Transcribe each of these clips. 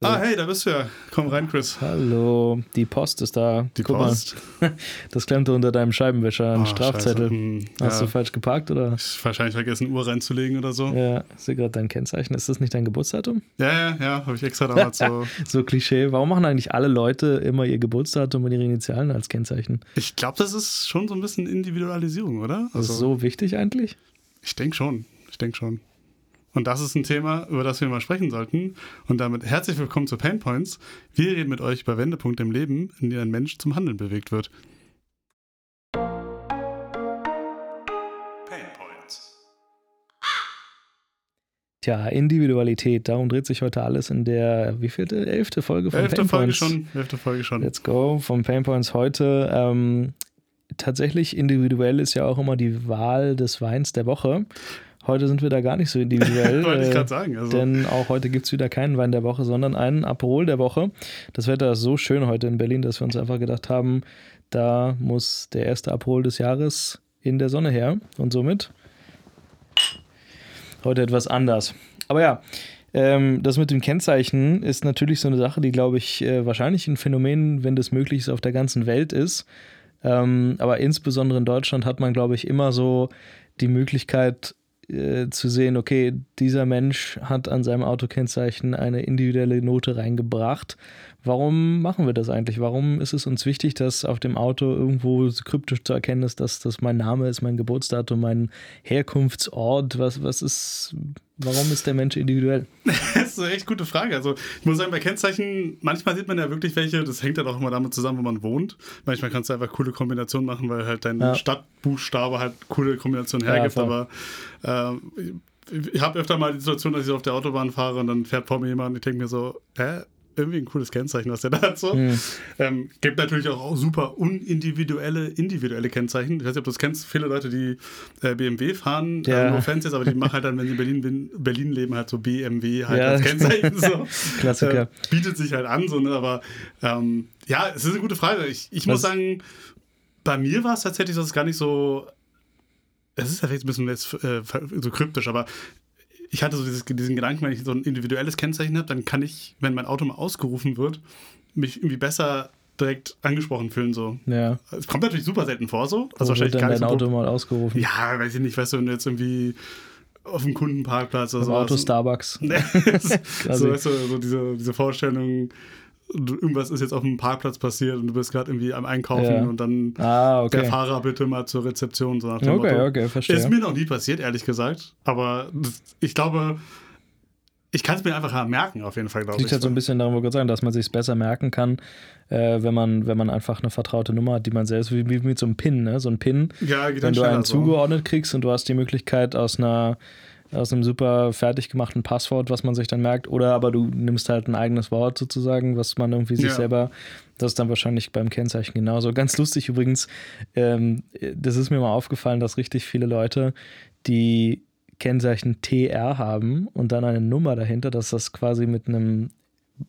Ah, hey, da bist du ja. Komm rein, Chris. Hallo, die Post ist da. Die Guck Post. Mal, das klemmte unter deinem Scheibenwischer, ein Oh, Strafzettel. scheiße. Hm, Hast ja. du falsch geparkt oder? Ich wahrscheinlich vergessen, Uhr reinzulegen oder so. Ja, ist hier gerade dein Kennzeichen. Ist das nicht dein Geburtsdatum? Ja, ja, ja, habe ich extra damals so. So Klischee. Warum machen eigentlich alle Leute immer ihr Geburtsdatum und ihre Initialen als Kennzeichen? Ich glaube, das ist schon so ein bisschen Individualisierung, oder? Das ist so wichtig eigentlich? Ich denke schon. Ich denke schon. Und das ist ein Thema, über das wir mal sprechen sollten. Und damit herzlich willkommen zu Pain Points. Wir reden mit euch über Wendepunkte im Leben, in denen ein Mensch zum Handeln bewegt wird. Pain Points. Tja, Individualität, darum dreht sich heute alles in der, wie vielte? Elfte Folge von Elfte Pain Folge Points. schon. Elfte Folge schon. Let's go vom Pain Points heute. Ähm, tatsächlich individuell ist ja auch immer die Wahl des Weins der Woche. Heute sind wir da gar nicht so individuell. Wollte ich äh, gerade sagen. Also, Denn auch heute gibt es wieder keinen Wein der Woche, sondern einen Aperol der Woche. Das Wetter ist so schön heute in Berlin, dass wir uns einfach gedacht haben, da muss der erste Aperol des Jahres in der Sonne her. Und somit heute etwas anders. Aber ja, ähm, das mit dem Kennzeichen ist natürlich so eine Sache, die, glaube ich, äh, wahrscheinlich ein Phänomen, wenn das möglich ist, auf der ganzen Welt ist. Ähm, aber insbesondere in Deutschland hat man, glaube ich, immer so die Möglichkeit äh, zu sehen, okay, dieser Mensch hat an seinem Autokennzeichen eine individuelle Note reingebracht. Warum machen wir das eigentlich? Warum ist es uns wichtig, dass auf dem Auto irgendwo so kryptisch zu erkennen ist, dass das mein Name ist, mein Geburtsdatum, mein Herkunftsort? Was, was ist, warum ist der Mensch individuell? Das ist eine echt gute Frage. Also, ich muss sagen, bei Kennzeichen, manchmal sieht man ja wirklich welche, das hängt dann auch immer damit zusammen, wo man wohnt. Manchmal kannst du einfach coole Kombinationen machen, weil halt dein Ja. Stadtbuchstabe halt coole Kombinationen Ja, hergibt. voll. aber ich, ich habe öfter mal die Situation, dass ich auf der Autobahn fahre und dann fährt vor mir jemand und ich denke mir so, hä? Irgendwie ein cooles Kennzeichen, was der da hat. So. Hm. Ähm, gibt natürlich auch, super unindividuelle, individuelle Kennzeichen. Ich weiß nicht, ob du das kennst, viele Leute, die äh, BMW fahren, Ja. äh, no offense jetzt, aber die machen halt dann, wenn sie in Berlin, bin- Berlin leben, halt so BMW halt Ja. als Kennzeichen. So. Klassiker. Äh, bietet sich halt an, so, ne? aber ähm, ja, es ist eine gute Frage. Ich, ich muss sagen, bei mir war es tatsächlich, dass es gar nicht so. Es ist ja vielleicht ein bisschen jetzt, äh, so kryptisch, aber ich hatte so dieses, diesen Gedanken, wenn ich so ein individuelles Kennzeichen habe, dann kann ich, wenn mein Auto mal ausgerufen wird, mich irgendwie besser direkt angesprochen fühlen. So. Ja. Es kommt natürlich super selten vor, so. Also wird wahrscheinlich dann gar dein so. Auto mal ausgerufen? Ja, weiß ich nicht, weißt du, wenn du jetzt irgendwie auf dem Kundenparkplatz oder so. Auto Starbucks. so, weißt du, so diese, diese Vorstellung, irgendwas ist jetzt auf dem Parkplatz passiert und du bist gerade irgendwie am Einkaufen Ja. und dann Ah, der okay. Fahrer bitte mal zur Rezeption, so nach dem Okay, Motto. okay, verstehe. Ist mir noch nie passiert, ehrlich gesagt. Aber ich glaube, ich kann es mir einfach merken, auf jeden Fall, glaube liegt ich. halt so ein bisschen daran, wollte ich gerade sagen, dass man sich besser merken kann, äh, wenn, man, wenn man einfach eine vertraute Nummer hat, die man selbst, wie, wie mit so einem Pin, ne? So ein Pin, ja, geht wenn du einen so. zugeordnet kriegst und du hast die Möglichkeit aus einer aus einem super fertig gemachten Passwort, was man sich dann merkt, oder aber du nimmst halt ein eigenes Wort sozusagen, was man irgendwie sich Ja. selber, das ist dann wahrscheinlich beim Kennzeichen genauso. Ganz lustig übrigens, ähm, das ist mir mal aufgefallen, dass richtig viele Leute, die Kennzeichen TR haben und dann eine Nummer dahinter, dass das quasi mit einem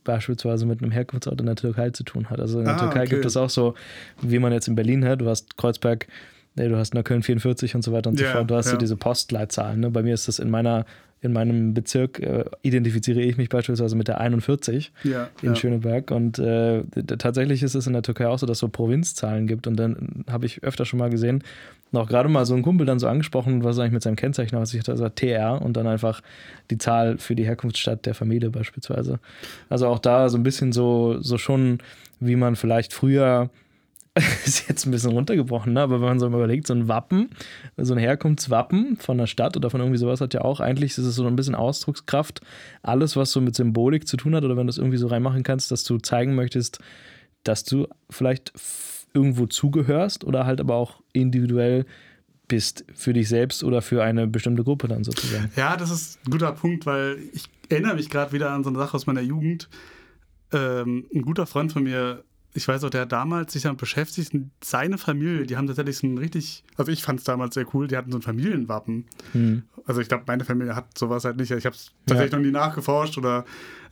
beispielsweise mit einem Herkunftsort in der Türkei zu tun hat. Also in der Ah, Türkei okay. gibt es auch so, wie man jetzt in Berlin hat, du hast Kreuzberg, nee, du hast Neukölln 44 und so weiter und Ja, so fort. Du hast so ja. diese Postleitzahlen. Ne? Bei mir ist das in meiner, in meinem Bezirk, äh, identifiziere ich mich beispielsweise mit der 41 Ja, in ja. Schöneberg. Und äh, tatsächlich ist es in der Türkei auch so, dass es so Provinzzahlen gibt. Und dann habe ich öfter schon mal gesehen, auch gerade mal so ein Kumpel dann so angesprochen, was eigentlich mit seinem Kennzeichen aus. Ich hatte also TR und dann einfach die Zahl für die Herkunftsstadt der Familie beispielsweise. Also auch da so ein bisschen so, so schon, wie man vielleicht früher ist jetzt ein bisschen runtergebrochen, ne? aber wenn man so mal überlegt, so ein Wappen, so ein Herkunftswappen von der Stadt oder von irgendwie sowas hat ja auch eigentlich, ist es so ein bisschen Ausdruckskraft, alles, was so mit Symbolik zu tun hat oder wenn du es irgendwie so reinmachen kannst, dass du zeigen möchtest, dass du vielleicht irgendwo zugehörst oder halt aber auch individuell bist für dich selbst oder für eine bestimmte Gruppe dann sozusagen. Ja, das ist ein guter Punkt, weil ich erinnere mich gerade wieder an so eine Sache aus meiner Jugend. Ähm, ein guter Freund von mir, ich weiß auch, der hat damals sich damit beschäftigt, seine Familie, die haben tatsächlich so ein richtig, also ich fand es damals sehr cool, die hatten so ein Familienwappen. Hm. Also ich glaube, meine Familie hat sowas halt nicht. Ich habe es tatsächlich noch nie nachgeforscht oder,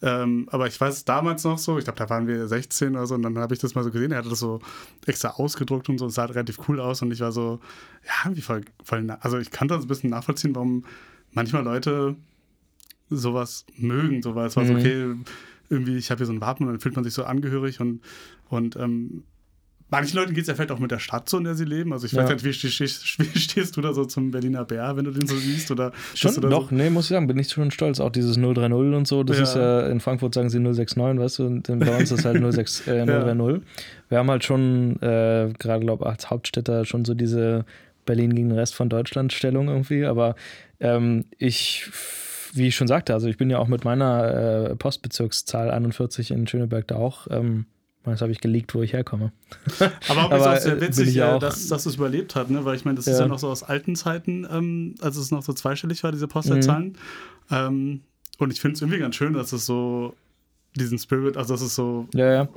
ähm, aber ich weiß es damals noch so. Ich glaube, da waren wir 16 oder so und dann habe ich das mal so gesehen. Er hatte das so extra ausgedruckt und so. Es sah halt relativ cool aus und ich war so, ja, wie voll, voll also ich kann das ein bisschen nachvollziehen, warum manchmal Leute sowas mögen. So, weil es war so, Mhm. okay, irgendwie, ich habe hier so ein Wappen und dann fühlt man sich so angehörig und, und ähm, Manchen Leuten geht es ja vielleicht auch mit der Stadt so, in der sie leben. Also ich ja. weiß nicht, wie, stehst, wie stehst du da so zum Berliner Bär, wenn du den so siehst? Oder schon, doch, so? nee, muss ich sagen, bin ich schon stolz. Auch dieses 030 und so, das ja. ist ja, in Frankfurt sagen sie 069, weißt du, und bei uns ist es halt 06, äh, 030. Ja. Wir haben halt schon, äh, gerade glaube ich, als Hauptstädter schon so diese Berlin gegen den Rest von Deutschland Stellung irgendwie, aber ähm, ich wie ich schon sagte, also ich bin ja auch mit meiner äh, Postbezirkszahl 41 in Schöneberg da auch ähm, das habe ich geleakt, wo ich herkomme. Aber Aber ist auch sehr witzig, auch, dass, dass es überlebt hat, ne? weil ich meine, das ja. ist ja noch so aus alten Zeiten, ähm, als es noch so zweistellig war, diese Postleitzahlen. Mhm. Ähm, und ich finde es irgendwie ganz schön, dass es so diesen Spirit, also dass es so ja, ja.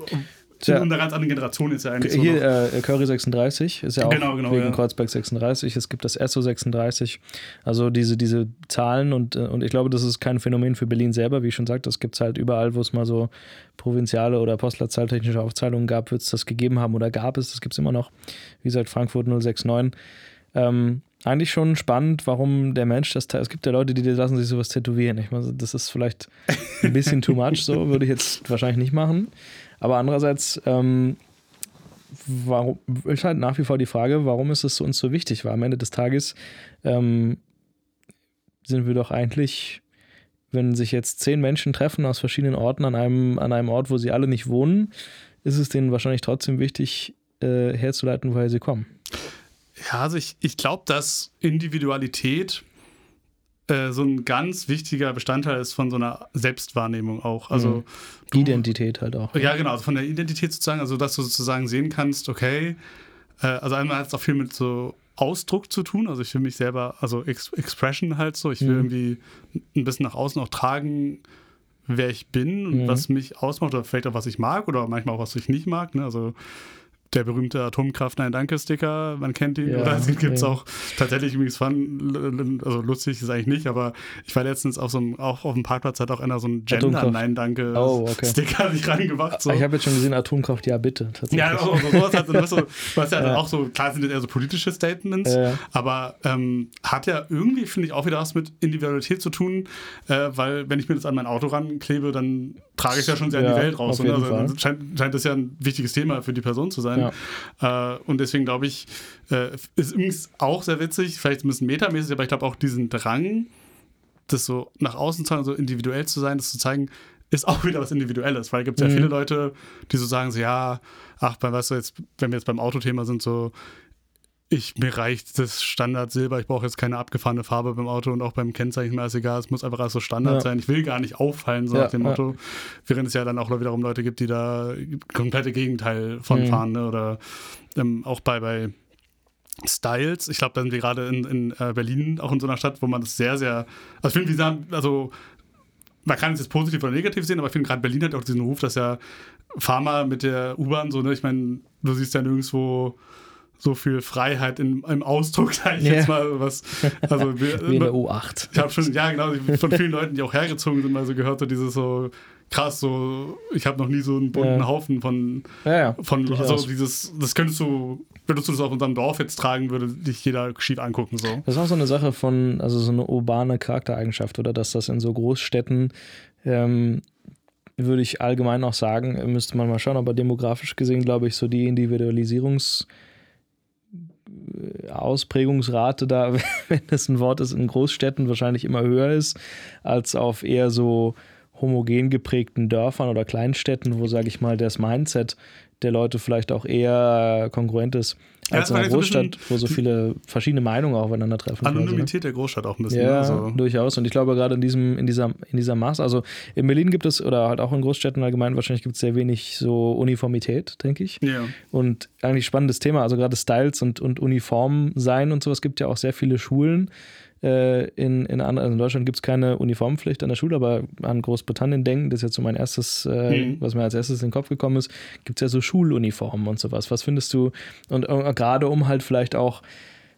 Tja. In einer ganz anderen Generation ist ja eigentlich so. Hier, äh, Curry 36 ist ja auch genau, genau, wegen ja. Kreuzberg 36. Es gibt das Esso 36. Also diese, diese Zahlen und, äh, und ich glaube, das ist kein Phänomen für Berlin selber. Wie ich schon sagte, das gibt es halt überall, wo es mal so provinziale oder postleitzahltechnische Aufzeichnungen gab, wird es das gegeben haben oder gab es. Das gibt es immer noch. Wie gesagt, Frankfurt 069. Ähm, eigentlich schon spannend, warum der Mensch das. Es gibt ja Leute, die lassen sich sowas tätowieren. Ich meine, das ist vielleicht ein bisschen too much, so würde ich jetzt wahrscheinlich nicht machen. Aber andererseits ähm, warum, ist halt nach wie vor die Frage, warum ist es uns so wichtig? Weil am Ende des Tages ähm, sind wir doch eigentlich, wenn sich jetzt zehn Menschen treffen aus verschiedenen Orten an einem, an einem Ort, wo sie alle nicht wohnen, ist es denen wahrscheinlich trotzdem wichtig, äh, herzuleiten, woher sie kommen. Ja, also ich, ich glaube, dass Individualität äh, so ein ganz wichtiger Bestandteil ist von so einer Selbstwahrnehmung auch. Also mhm. du, Identität halt auch. Ja, genau, also von der Identität sozusagen, also dass du sozusagen sehen kannst, okay, äh, also einmal hat es auch viel mit so Ausdruck zu tun. Also ich will mich selber, also Ex Expression halt so, ich will mhm. irgendwie ein bisschen nach außen auch tragen, wer ich bin und mhm. was mich ausmacht oder vielleicht auch was ich mag oder manchmal auch was ich nicht mag. Ne? Also der berühmte Atomkraft Nein Danke Sticker, man kennt ihn. Ja, Oder es gibt es ja. auch tatsächlich übrigens fun, also lustig ist eigentlich nicht, aber ich war letztens auf so einem, auch auf dem Parkplatz hat auch einer so einen Gender Nein Danke oh, okay. Sticker sich reingemacht. So. Ich habe jetzt schon gesehen, Atomkraft, ja bitte. Ja, also, sowas hat, was, so, was ja, ja. auch so, klar sind das eher so politische Statements, ja. aber ähm, hat ja irgendwie, finde ich, auch wieder was mit Individualität zu tun, äh, weil wenn ich mir das an mein Auto ranklebe, dann trage ich ja schon sehr in die Welt raus. Und also scheint, scheint das ja ein wichtiges Thema für die Person zu sein. Ja. Äh, und deswegen glaube ich, äh, ist übrigens auch sehr witzig, vielleicht ein bisschen metamäßig, aber ich glaube auch diesen Drang, das so nach außen zu zeigen, so individuell zu sein, das zu zeigen, ist auch wieder was Individuelles, weil es gibt ja mhm. viele Leute, die so sagen, so ja, ach, weißt du, jetzt, wenn wir jetzt beim Autothema sind, so, ich, mir reicht das Standard Silber, ich brauche jetzt keine abgefahrene Farbe beim Auto und auch beim Kennzeichen mir ist egal, es muss einfach so Standard ja. sein. Ich will gar nicht auffallen, so ja, nach dem Motto. Ja. Während es ja dann auch wiederum Leute gibt, die da komplette Gegenteil von mhm. fahren, ne? Oder ähm, auch bei, bei Styles, ich glaube, da sind wir gerade in, in äh, Berlin, auch in so einer Stadt, wo man das sehr, sehr, also ich finde, sagen, also man kann es jetzt positiv oder negativ sehen, aber ich finde gerade Berlin hat auch diesen Ruf, dass ja Pharma mit der U-Bahn so, ne, ich meine, du siehst ja nirgendwo so viel Freiheit in, im Ausdruck, sag ich yeah. jetzt mal. Was, also wir, Wie in der U8. Ich habe schon, ja genau, von vielen Leuten, die auch hergezogen sind, mal so gehört, so dieses so krass, so, ich habe noch nie so einen bunten ja. Haufen von, ja, ja, von also dieses, das könntest du, wenn du das auf unserem Dorf jetzt tragen, würde dich jeder schief angucken. So. Das ist auch so eine Sache von, also so eine urbane Charaktereigenschaft, oder dass das in so Großstädten ähm, würde ich allgemein auch sagen, müsste man mal schauen, aber demografisch gesehen, glaube ich, so die Individualisierungs- Ausprägungsrate da, wenn das ein Wort ist, in Großstädten wahrscheinlich immer höher ist, als auf eher so homogen geprägten Dörfern oder Kleinstädten, wo, sage ich mal, das Mindset der Leute vielleicht auch eher kongruent ist als in einer Großstadt, wo so viele verschiedene Meinungen aufeinandertreffen. Anonymität quasi, ne? der Großstadt auch ein bisschen. Ja, also. durchaus. Und ich glaube gerade in diesem, in dieser, in dieser Maß, also in Berlin gibt es, oder halt auch in Großstädten allgemein, wahrscheinlich gibt es sehr wenig so Uniformität, denke ich. Ja. Und eigentlich spannendes Thema, also gerade Styles und, und Uniform sein und sowas gibt ja auch sehr viele Schulen äh, in, in, also in Deutschland gibt es keine Uniformpflicht an der Schule, aber an Großbritannien denken, das ist jetzt so mein erstes, äh, mhm. was mir als erstes in den Kopf gekommen ist, gibt es ja so Schuluniformen und sowas. Was findest du? Und äh, gerade um halt vielleicht auch,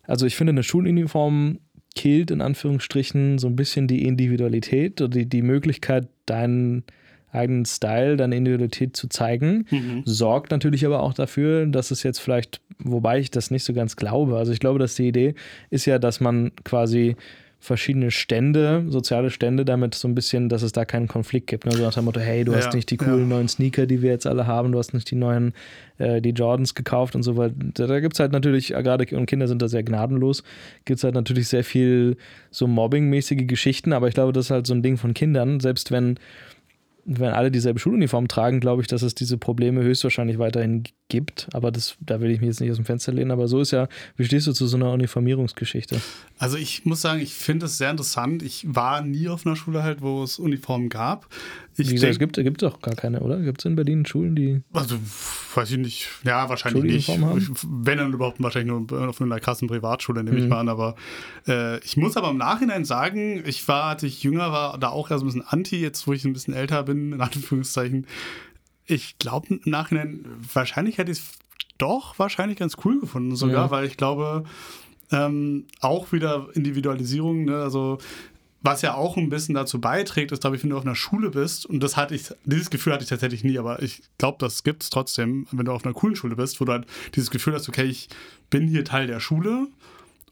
also ich finde, eine Schuluniform killt in Anführungsstrichen so ein bisschen die Individualität oder die, die Möglichkeit, deinen eigenen Style, deine Individualität zu zeigen. Mhm. Sorgt natürlich aber auch dafür, dass es jetzt vielleicht, wobei ich das nicht so ganz glaube, also ich glaube, dass die Idee ist ja, dass man quasi verschiedene Stände, soziale Stände, damit so ein bisschen, dass es da keinen Konflikt gibt. Ne? So nach dem Motto, hey, du ja, hast nicht die coolen ja. neuen Sneaker, die wir jetzt alle haben, du hast nicht die neuen, äh, die Jordans gekauft und so weiter. Da gibt es halt natürlich, gerade und Kinder sind da sehr gnadenlos, gibt es halt natürlich sehr viel so Mobbing-mäßige Geschichten, aber ich glaube, das ist halt so ein Ding von Kindern, selbst wenn wenn alle dieselbe Schuluniform tragen, glaube ich, dass es diese Probleme höchstwahrscheinlich weiterhin gibt. Aber das, da will ich mich jetzt nicht aus dem Fenster lehnen. Aber so ist ja, wie stehst du zu so einer Uniformierungsgeschichte? Also ich muss sagen, ich finde es sehr interessant. Ich war nie auf einer Schule halt, wo es Uniformen gab. Ich Wie gesagt, es gibt, gibt doch gar keine, oder? Gibt es in Berlin Schulen, die. Also, weiß ich nicht. Ja, wahrscheinlich nicht. Haben? Wenn dann überhaupt wahrscheinlich nur auf einer krassen Privatschule, nehme mhm. ich mal an. Aber äh, ich muss aber im Nachhinein sagen, ich war, als ich jünger war, da auch eher so ein bisschen anti, jetzt wo ich ein bisschen älter bin, in Anführungszeichen. Ich glaube im Nachhinein, wahrscheinlich hätte ich es doch wahrscheinlich ganz cool gefunden, sogar, ja. weil ich glaube, ähm, auch wieder Individualisierung, ne? also was ja auch ein bisschen dazu beiträgt, ist, glaube ich, wenn du auf einer Schule bist, und das hatte ich, dieses Gefühl hatte ich tatsächlich nie, aber ich glaube, das gibt es trotzdem, wenn du auf einer coolen Schule bist, wo du halt dieses Gefühl hast, okay, ich bin hier Teil der Schule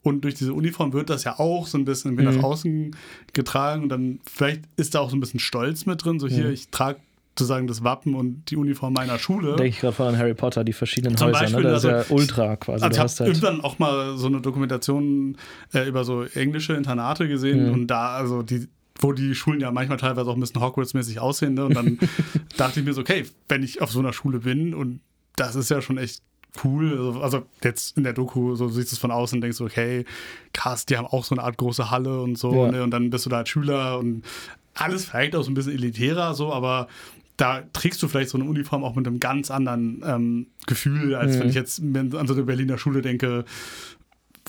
und durch diese Uniform wird das ja auch so ein bisschen mhm. nach außen getragen und dann vielleicht ist da auch so ein bisschen Stolz mit drin, so hier, mhm. ich trage sozusagen das Wappen und die Uniform meiner Schule. Denke ich gerade von an Harry Potter, die verschiedenen Zum Häuser, ne? Beispiel, ne? Das also, ist ja ultra quasi. Also ich habe halt irgendwann auch mal so eine Dokumentation äh, über so englische Internate gesehen mhm. und da, also die, wo die Schulen ja manchmal teilweise auch ein bisschen Hogwarts-mäßig aussehen. Ne? Und dann dachte ich mir so, okay, wenn ich auf so einer Schule bin und das ist ja schon echt cool. Also, also jetzt in der Doku, so siehst du es von außen und denkst so, okay, krass, die haben auch so eine Art große Halle und so. Ja. Ne? Und dann bist du da als Schüler und alles vielleicht auch so ein bisschen elitärer, so, aber da trägst du vielleicht so eine Uniform auch mit einem ganz anderen ähm, Gefühl, als mhm. wenn ich jetzt an so eine Berliner Schule denke,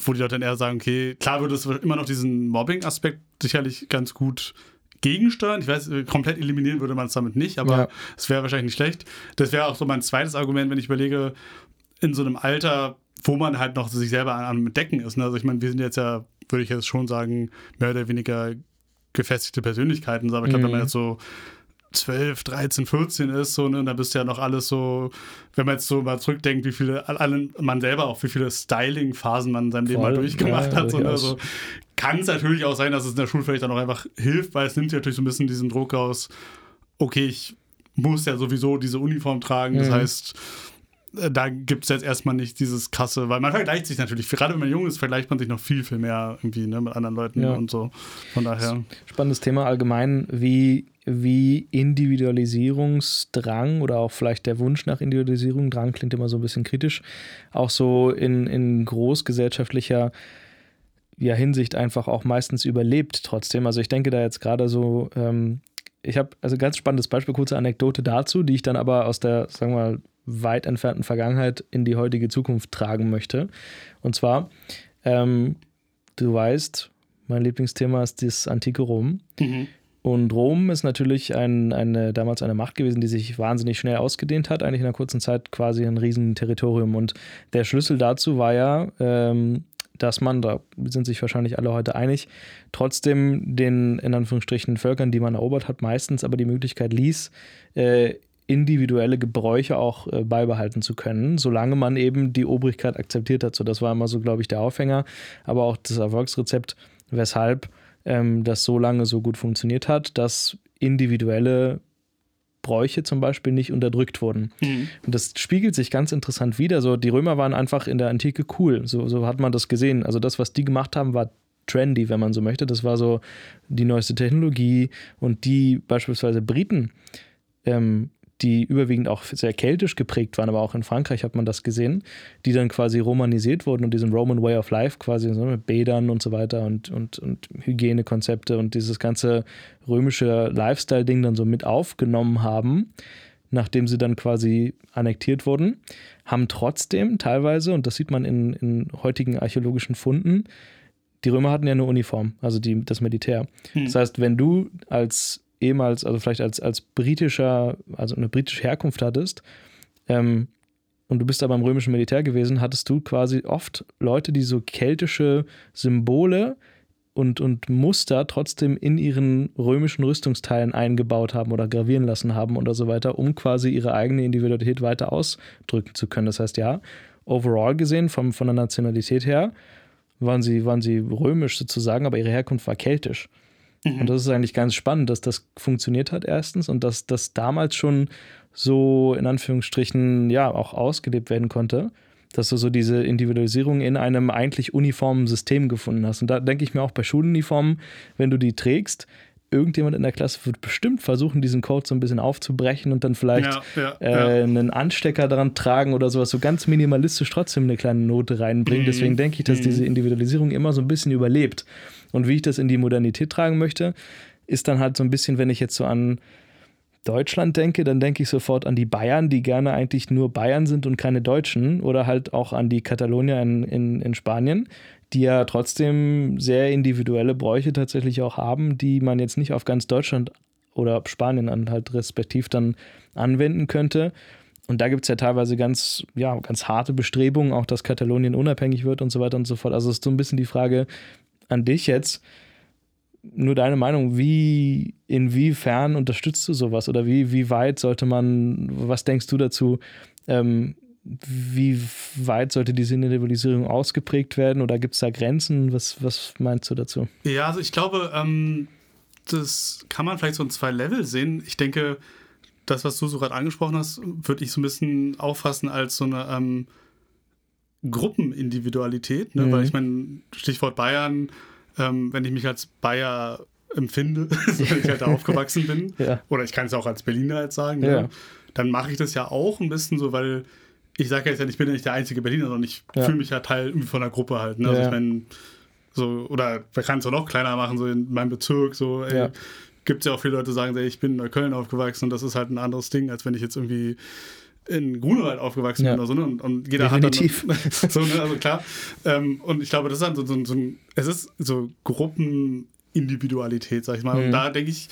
wo die Leute dann eher sagen, okay, klar würde es immer noch diesen Mobbing-Aspekt sicherlich ganz gut gegensteuern. Ich weiß, komplett eliminieren würde man es damit nicht, aber es ja. wäre wahrscheinlich nicht schlecht. Das wäre auch so mein zweites Argument, wenn ich überlege, in so einem Alter, wo man halt noch sich selber am Decken ist. Ne? Also ich meine, wir sind jetzt ja, würde ich jetzt schon sagen, mehr oder weniger gefestigte Persönlichkeiten, aber ich glaube, mhm. wenn man mhm. jetzt so 12, 13, 14 ist, so, ne, und da bist du ja noch alles so, wenn man jetzt so mal zurückdenkt, wie viele, allen, man selber auch, wie viele Styling-Phasen man in seinem Leben mal durchgemacht ja, hat, so, ne, so, kann es natürlich auch sein, dass es in der Schule vielleicht dann auch einfach hilft, weil es nimmt ja natürlich so ein bisschen diesen Druck aus, okay, ich muss ja sowieso diese Uniform tragen, das mhm. heißt, äh, da gibt es jetzt erstmal nicht dieses krasse, weil man vergleicht sich natürlich, gerade wenn man jung ist, vergleicht man sich noch viel, viel mehr irgendwie ne, mit anderen Leuten ja. und so. Von daher. Spannendes Thema allgemein, wie, wie Individualisierungsdrang oder auch vielleicht der Wunsch nach Individualisierung, Drang klingt immer so ein bisschen kritisch, auch so in, in großgesellschaftlicher ja, Hinsicht einfach auch meistens überlebt trotzdem. Also ich denke da jetzt gerade so, ähm, ich habe also ganz spannendes Beispiel, kurze Anekdote dazu, die ich dann aber aus der, sagen wir mal, weit entfernten Vergangenheit in die heutige Zukunft tragen möchte. Und zwar, ähm, du weißt, mein Lieblingsthema ist das antike Rom. Mhm. Und Rom ist natürlich ein, eine, damals eine Macht gewesen, die sich wahnsinnig schnell ausgedehnt hat, eigentlich in einer kurzen Zeit quasi ein Riesenterritorium. Und der Schlüssel dazu war ja, ähm, dass man, da sind sich wahrscheinlich alle heute einig, trotzdem den in Anführungsstrichen Völkern, die man erobert hat, meistens aber die Möglichkeit ließ, äh, individuelle Gebräuche auch äh, beibehalten zu können, solange man eben die Obrigkeit akzeptiert hat. So, das war immer so, glaube ich, der Aufhänger, aber auch das Erfolgsrezept, weshalb ähm, das so lange so gut funktioniert hat, dass individuelle Bräuche zum Beispiel nicht unterdrückt wurden. Mhm. Und das spiegelt sich ganz interessant wieder. So, die Römer waren einfach in der Antike cool. So, so hat man das gesehen. Also das, was die gemacht haben, war trendy, wenn man so möchte. Das war so die neueste Technologie und die beispielsweise Briten ähm, die überwiegend auch sehr keltisch geprägt waren, aber auch in Frankreich hat man das gesehen, die dann quasi romanisiert wurden und diesen Roman Way of Life quasi so mit Bädern und so weiter und, und, und Hygienekonzepte und dieses ganze römische Lifestyle-Ding dann so mit aufgenommen haben, nachdem sie dann quasi annektiert wurden, haben trotzdem teilweise, und das sieht man in, in heutigen archäologischen Funden, die Römer hatten ja eine Uniform, also die, das Militär. Hm. Das heißt, wenn du als ehemals, also vielleicht als, als britischer, also eine britische Herkunft hattest, ähm, und du bist da beim römischen Militär gewesen, hattest du quasi oft Leute, die so keltische Symbole und, und Muster trotzdem in ihren römischen Rüstungsteilen eingebaut haben oder gravieren lassen haben oder so weiter, um quasi ihre eigene Individualität weiter ausdrücken zu können. Das heißt, ja, overall gesehen, vom, von der Nationalität her, waren sie, waren sie römisch sozusagen, aber ihre Herkunft war keltisch. Mhm. Und das ist eigentlich ganz spannend, dass das funktioniert hat, erstens, und dass das damals schon so in Anführungsstrichen ja auch ausgelebt werden konnte, dass du so diese Individualisierung in einem eigentlich uniformen System gefunden hast. Und da denke ich mir auch bei Schuluniformen, wenn du die trägst, irgendjemand in der Klasse wird bestimmt versuchen, diesen Code so ein bisschen aufzubrechen und dann vielleicht ja, ja, äh, ja. einen Anstecker daran tragen oder sowas, so ganz minimalistisch trotzdem eine kleine Note reinbringen. Mhm. Deswegen denke ich, dass mhm. diese Individualisierung immer so ein bisschen überlebt. Und wie ich das in die Modernität tragen möchte, ist dann halt so ein bisschen, wenn ich jetzt so an Deutschland denke, dann denke ich sofort an die Bayern, die gerne eigentlich nur Bayern sind und keine Deutschen. Oder halt auch an die Katalonier in, in, in Spanien, die ja trotzdem sehr individuelle Bräuche tatsächlich auch haben, die man jetzt nicht auf ganz Deutschland oder Spanien an halt respektiv dann anwenden könnte. Und da gibt es ja teilweise ganz, ja, ganz harte Bestrebungen, auch dass Katalonien unabhängig wird und so weiter und so fort. Also ist so ein bisschen die Frage an dich jetzt nur deine Meinung, wie, inwiefern unterstützt du sowas oder wie, wie weit sollte man, was denkst du dazu, ähm, wie weit sollte diese Individualisierung ausgeprägt werden oder gibt es da Grenzen? Was, was meinst du dazu? Ja, also ich glaube, ähm, das kann man vielleicht so in zwei Level sehen. Ich denke, das, was du so gerade angesprochen hast, würde ich so ein bisschen auffassen als so eine ähm, Gruppenindividualität, ne? Mhm. weil ich meine, Stichwort Bayern, ähm, wenn ich mich als Bayer empfinde, wenn ich halt da aufgewachsen bin, ja. oder ich kann es auch als Berliner jetzt sagen, ja. ne? dann mache ich das ja auch ein bisschen so, weil ich sage jetzt ja, ich bin ja nicht der einzige Berliner, sondern ich ja. fühle mich ja Teil von der Gruppe halt. Ne? Also ich meine, so, oder man kann es auch noch kleiner machen, so in meinem Bezirk, so, ey, gibt es ja auch viele Leute, die sagen, ey, ich bin in Neukölln aufgewachsen und das ist halt ein anderes Ding, als wenn ich jetzt irgendwie in Grunewald aufgewachsen ja. bin oder so, ne? Und, und jeder Definitiv. hat dann. so, ne? Also klar. Ähm, und ich glaube, das ist dann so, so, so ein, es ist so Gruppenindividualität, sag ich mal. Mhm. Und da denke ich,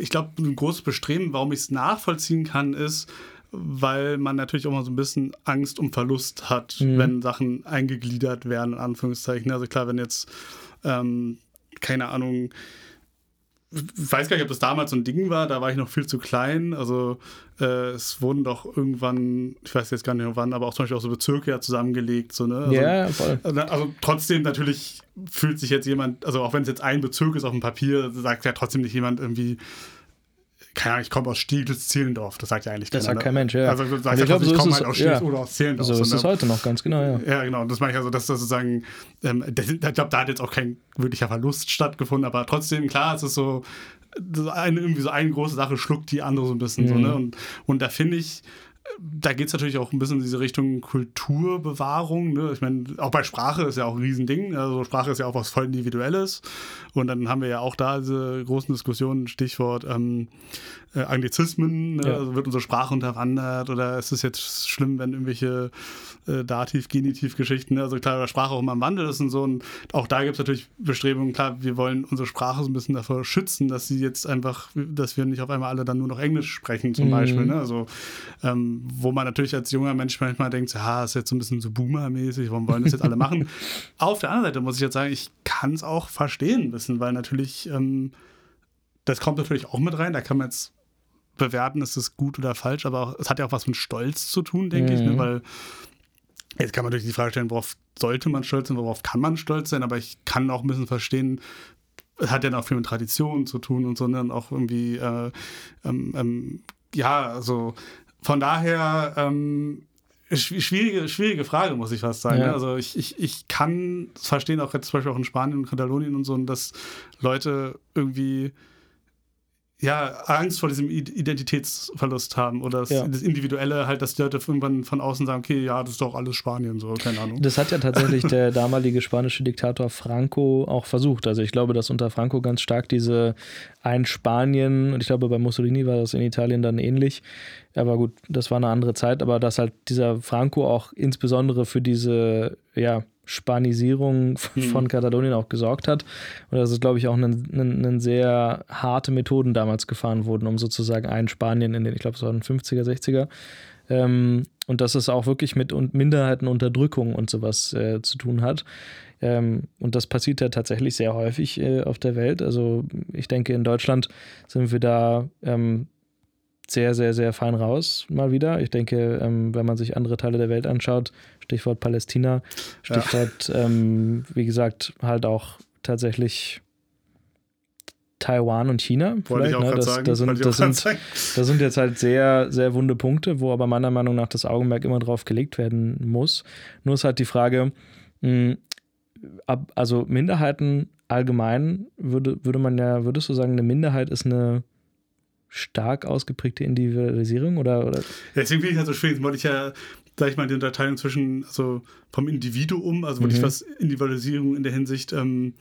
ich glaube, ein großes Bestreben, warum ich es nachvollziehen kann, ist, weil man natürlich auch mal so ein bisschen Angst um Verlust hat, mhm. wenn Sachen eingegliedert werden, in Anführungszeichen. Also klar, wenn jetzt, ähm, keine Ahnung, ich weiß gar nicht, ob das damals so ein Ding war, da war ich noch viel zu klein. Also äh, es wurden doch irgendwann, ich weiß jetzt gar nicht wann, aber auch zum Beispiel auch so Bezirke ja zusammengelegt. So, ne? also, ja, voll. Also, also trotzdem natürlich fühlt sich jetzt jemand, also auch wenn es jetzt ein Bezirk ist auf dem Papier, sagt ja trotzdem nicht jemand irgendwie, keine Ahnung, ich komme aus Stieglitz, Zehlendorf. Das sagt ja eigentlich keiner. Das sagt kein Mensch, ja. Also du sagst ich, glaub, ich komme halt aus Stieglitz ja. oder aus Zehlendorf. So ist es heute noch, ganz genau, ja. Ja, genau. Und das meine ich also, dass das sozusagen, ähm, ich glaube, da hat jetzt auch kein wirklicher Verlust stattgefunden, aber trotzdem, klar, es ist so, eine, irgendwie so eine große Sache schluckt die andere so ein bisschen. Mhm. So, ne? und, und da finde ich, da geht es natürlich auch ein bisschen in diese Richtung Kulturbewahrung. Ne? Ich meine, auch bei Sprache ist ja auch ein Riesending. Also Sprache ist ja auch was voll Individuelles. Und dann haben wir ja auch da diese großen Diskussionen, Stichwort ähm, äh, Anglizismen. Ne? Ja. Also wird unsere Sprache unterwandert oder ist es jetzt schlimm, wenn irgendwelche äh, Dativ, Genitiv-Geschichten, ne? also klar, Sprache auch immer im Wandel ist und so. Und auch da gibt es natürlich Bestrebungen, klar, wir wollen unsere Sprache so ein bisschen davor schützen, dass sie jetzt einfach, dass wir nicht auf einmal alle dann nur noch Englisch sprechen, zum mhm. Beispiel. Ne? Also ähm, wo man natürlich als junger Mensch manchmal denkt, ja, ist jetzt so ein bisschen so Boomer-mäßig, warum wollen das jetzt alle machen? Auf der anderen Seite muss ich jetzt sagen, ich kann es auch verstehen bisschen, weil natürlich, ähm, das kommt natürlich auch mit rein, da kann man jetzt bewerten, ist es gut oder falsch, aber auch, es hat ja auch was mit Stolz zu tun, denke mhm. ich, ne? Mhm. weil jetzt kann man natürlich die Frage stellen, worauf sollte man stolz sein, worauf kann man stolz sein, aber ich kann auch ein bisschen verstehen, es hat ja auch viel mit Tradition zu tun und so, ne? und auch irgendwie, äh, ähm, ähm, ja, also von daher, ähm, schwierige, schwierige Frage, muss ich fast sagen. Ja. Ne? Also ich, ich, ich kann verstehen, auch jetzt zum Beispiel auch in Spanien und Katalonien und so, dass Leute irgendwie ja, Angst vor diesem Identitätsverlust haben oder das, ja. das, Individuelle halt, dass die Leute irgendwann von außen sagen, okay, ja, das ist doch alles Spanien, so, keine Ahnung. Das hat ja tatsächlich der damalige spanische Diktator Franco auch versucht. Also ich glaube, dass unter Franco ganz stark diese ein Spanien, und ich glaube, bei Mussolini war das in Italien dann ähnlich, aber gut, das war eine andere Zeit, aber dass halt dieser Franco auch insbesondere für diese, ja, Spanisierung von mhm. Katalonien auch gesorgt hat. Und dass es, glaube ich, auch eine sehr harte Methoden damals gefahren wurden, um sozusagen ein Spanien in den, ich glaube, es waren 50er, 60er. Ähm, und dass es auch wirklich mit Minderheitenunterdrückung und sowas äh, zu tun hat. Ähm, und das passiert ja tatsächlich sehr häufig äh, auf der Welt. Also ich denke, in Deutschland sind wir da ähm, sehr, sehr, sehr fein raus, mal wieder. Ich denke, ähm, wenn man sich andere Teile der Welt anschaut, Stichwort Palästina, Stichwort, ja. ähm, wie gesagt, halt auch tatsächlich Taiwan und China. Wollte ich auch ne? das, sagen. Das sind, das, sind, das sind jetzt halt sehr, sehr wunde Punkte, wo aber meiner Meinung nach das Augenmerk immer drauf gelegt werden muss. Nur ist halt die Frage, mh, ab, also Minderheiten allgemein würde, würde man ja, würdest du sagen, eine Minderheit ist eine stark ausgeprägte Individualisierung oder? oder? Ja, deswegen finde ich halt so schwierig, weil ich ja, sag ich mal, die Unterteilung zwischen, also vom Individuum, also wirklich mhm. was Individualisierung in der Hinsicht, ähm,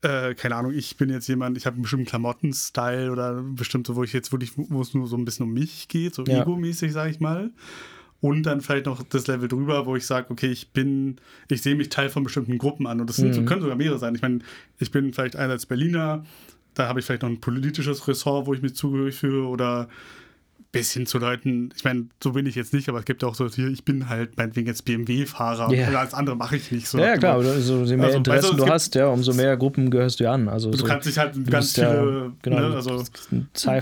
äh, keine Ahnung, ich bin jetzt jemand, ich habe einen bestimmten Klamotten-Style oder bestimmt so, wo ich jetzt wirklich, wo es nur so ein bisschen um mich geht, so ja. egomäßig, sag ich mal. Und dann vielleicht noch das Level drüber, wo ich sage, okay, ich bin, ich sehe mich Teil von bestimmten Gruppen an. Und das sind, mhm. so, können sogar mehrere sein. Ich meine, ich bin vielleicht einerseits Berliner, da habe ich vielleicht noch ein politisches Ressort, wo ich mich zugehörig fühle oder bis hin zu Leuten, ich meine, so bin ich jetzt nicht, aber es gibt auch so, hier, ich bin halt meinetwegen jetzt BMW-Fahrer yeah. und alles andere mache ich nicht so. Ja, klar, also, je mehr also, Interessen weißt du, hast, ja, umso mehr Gruppen gehörst du an. Also, du so, kannst dich halt ganz viele, ja, genau, ne, also,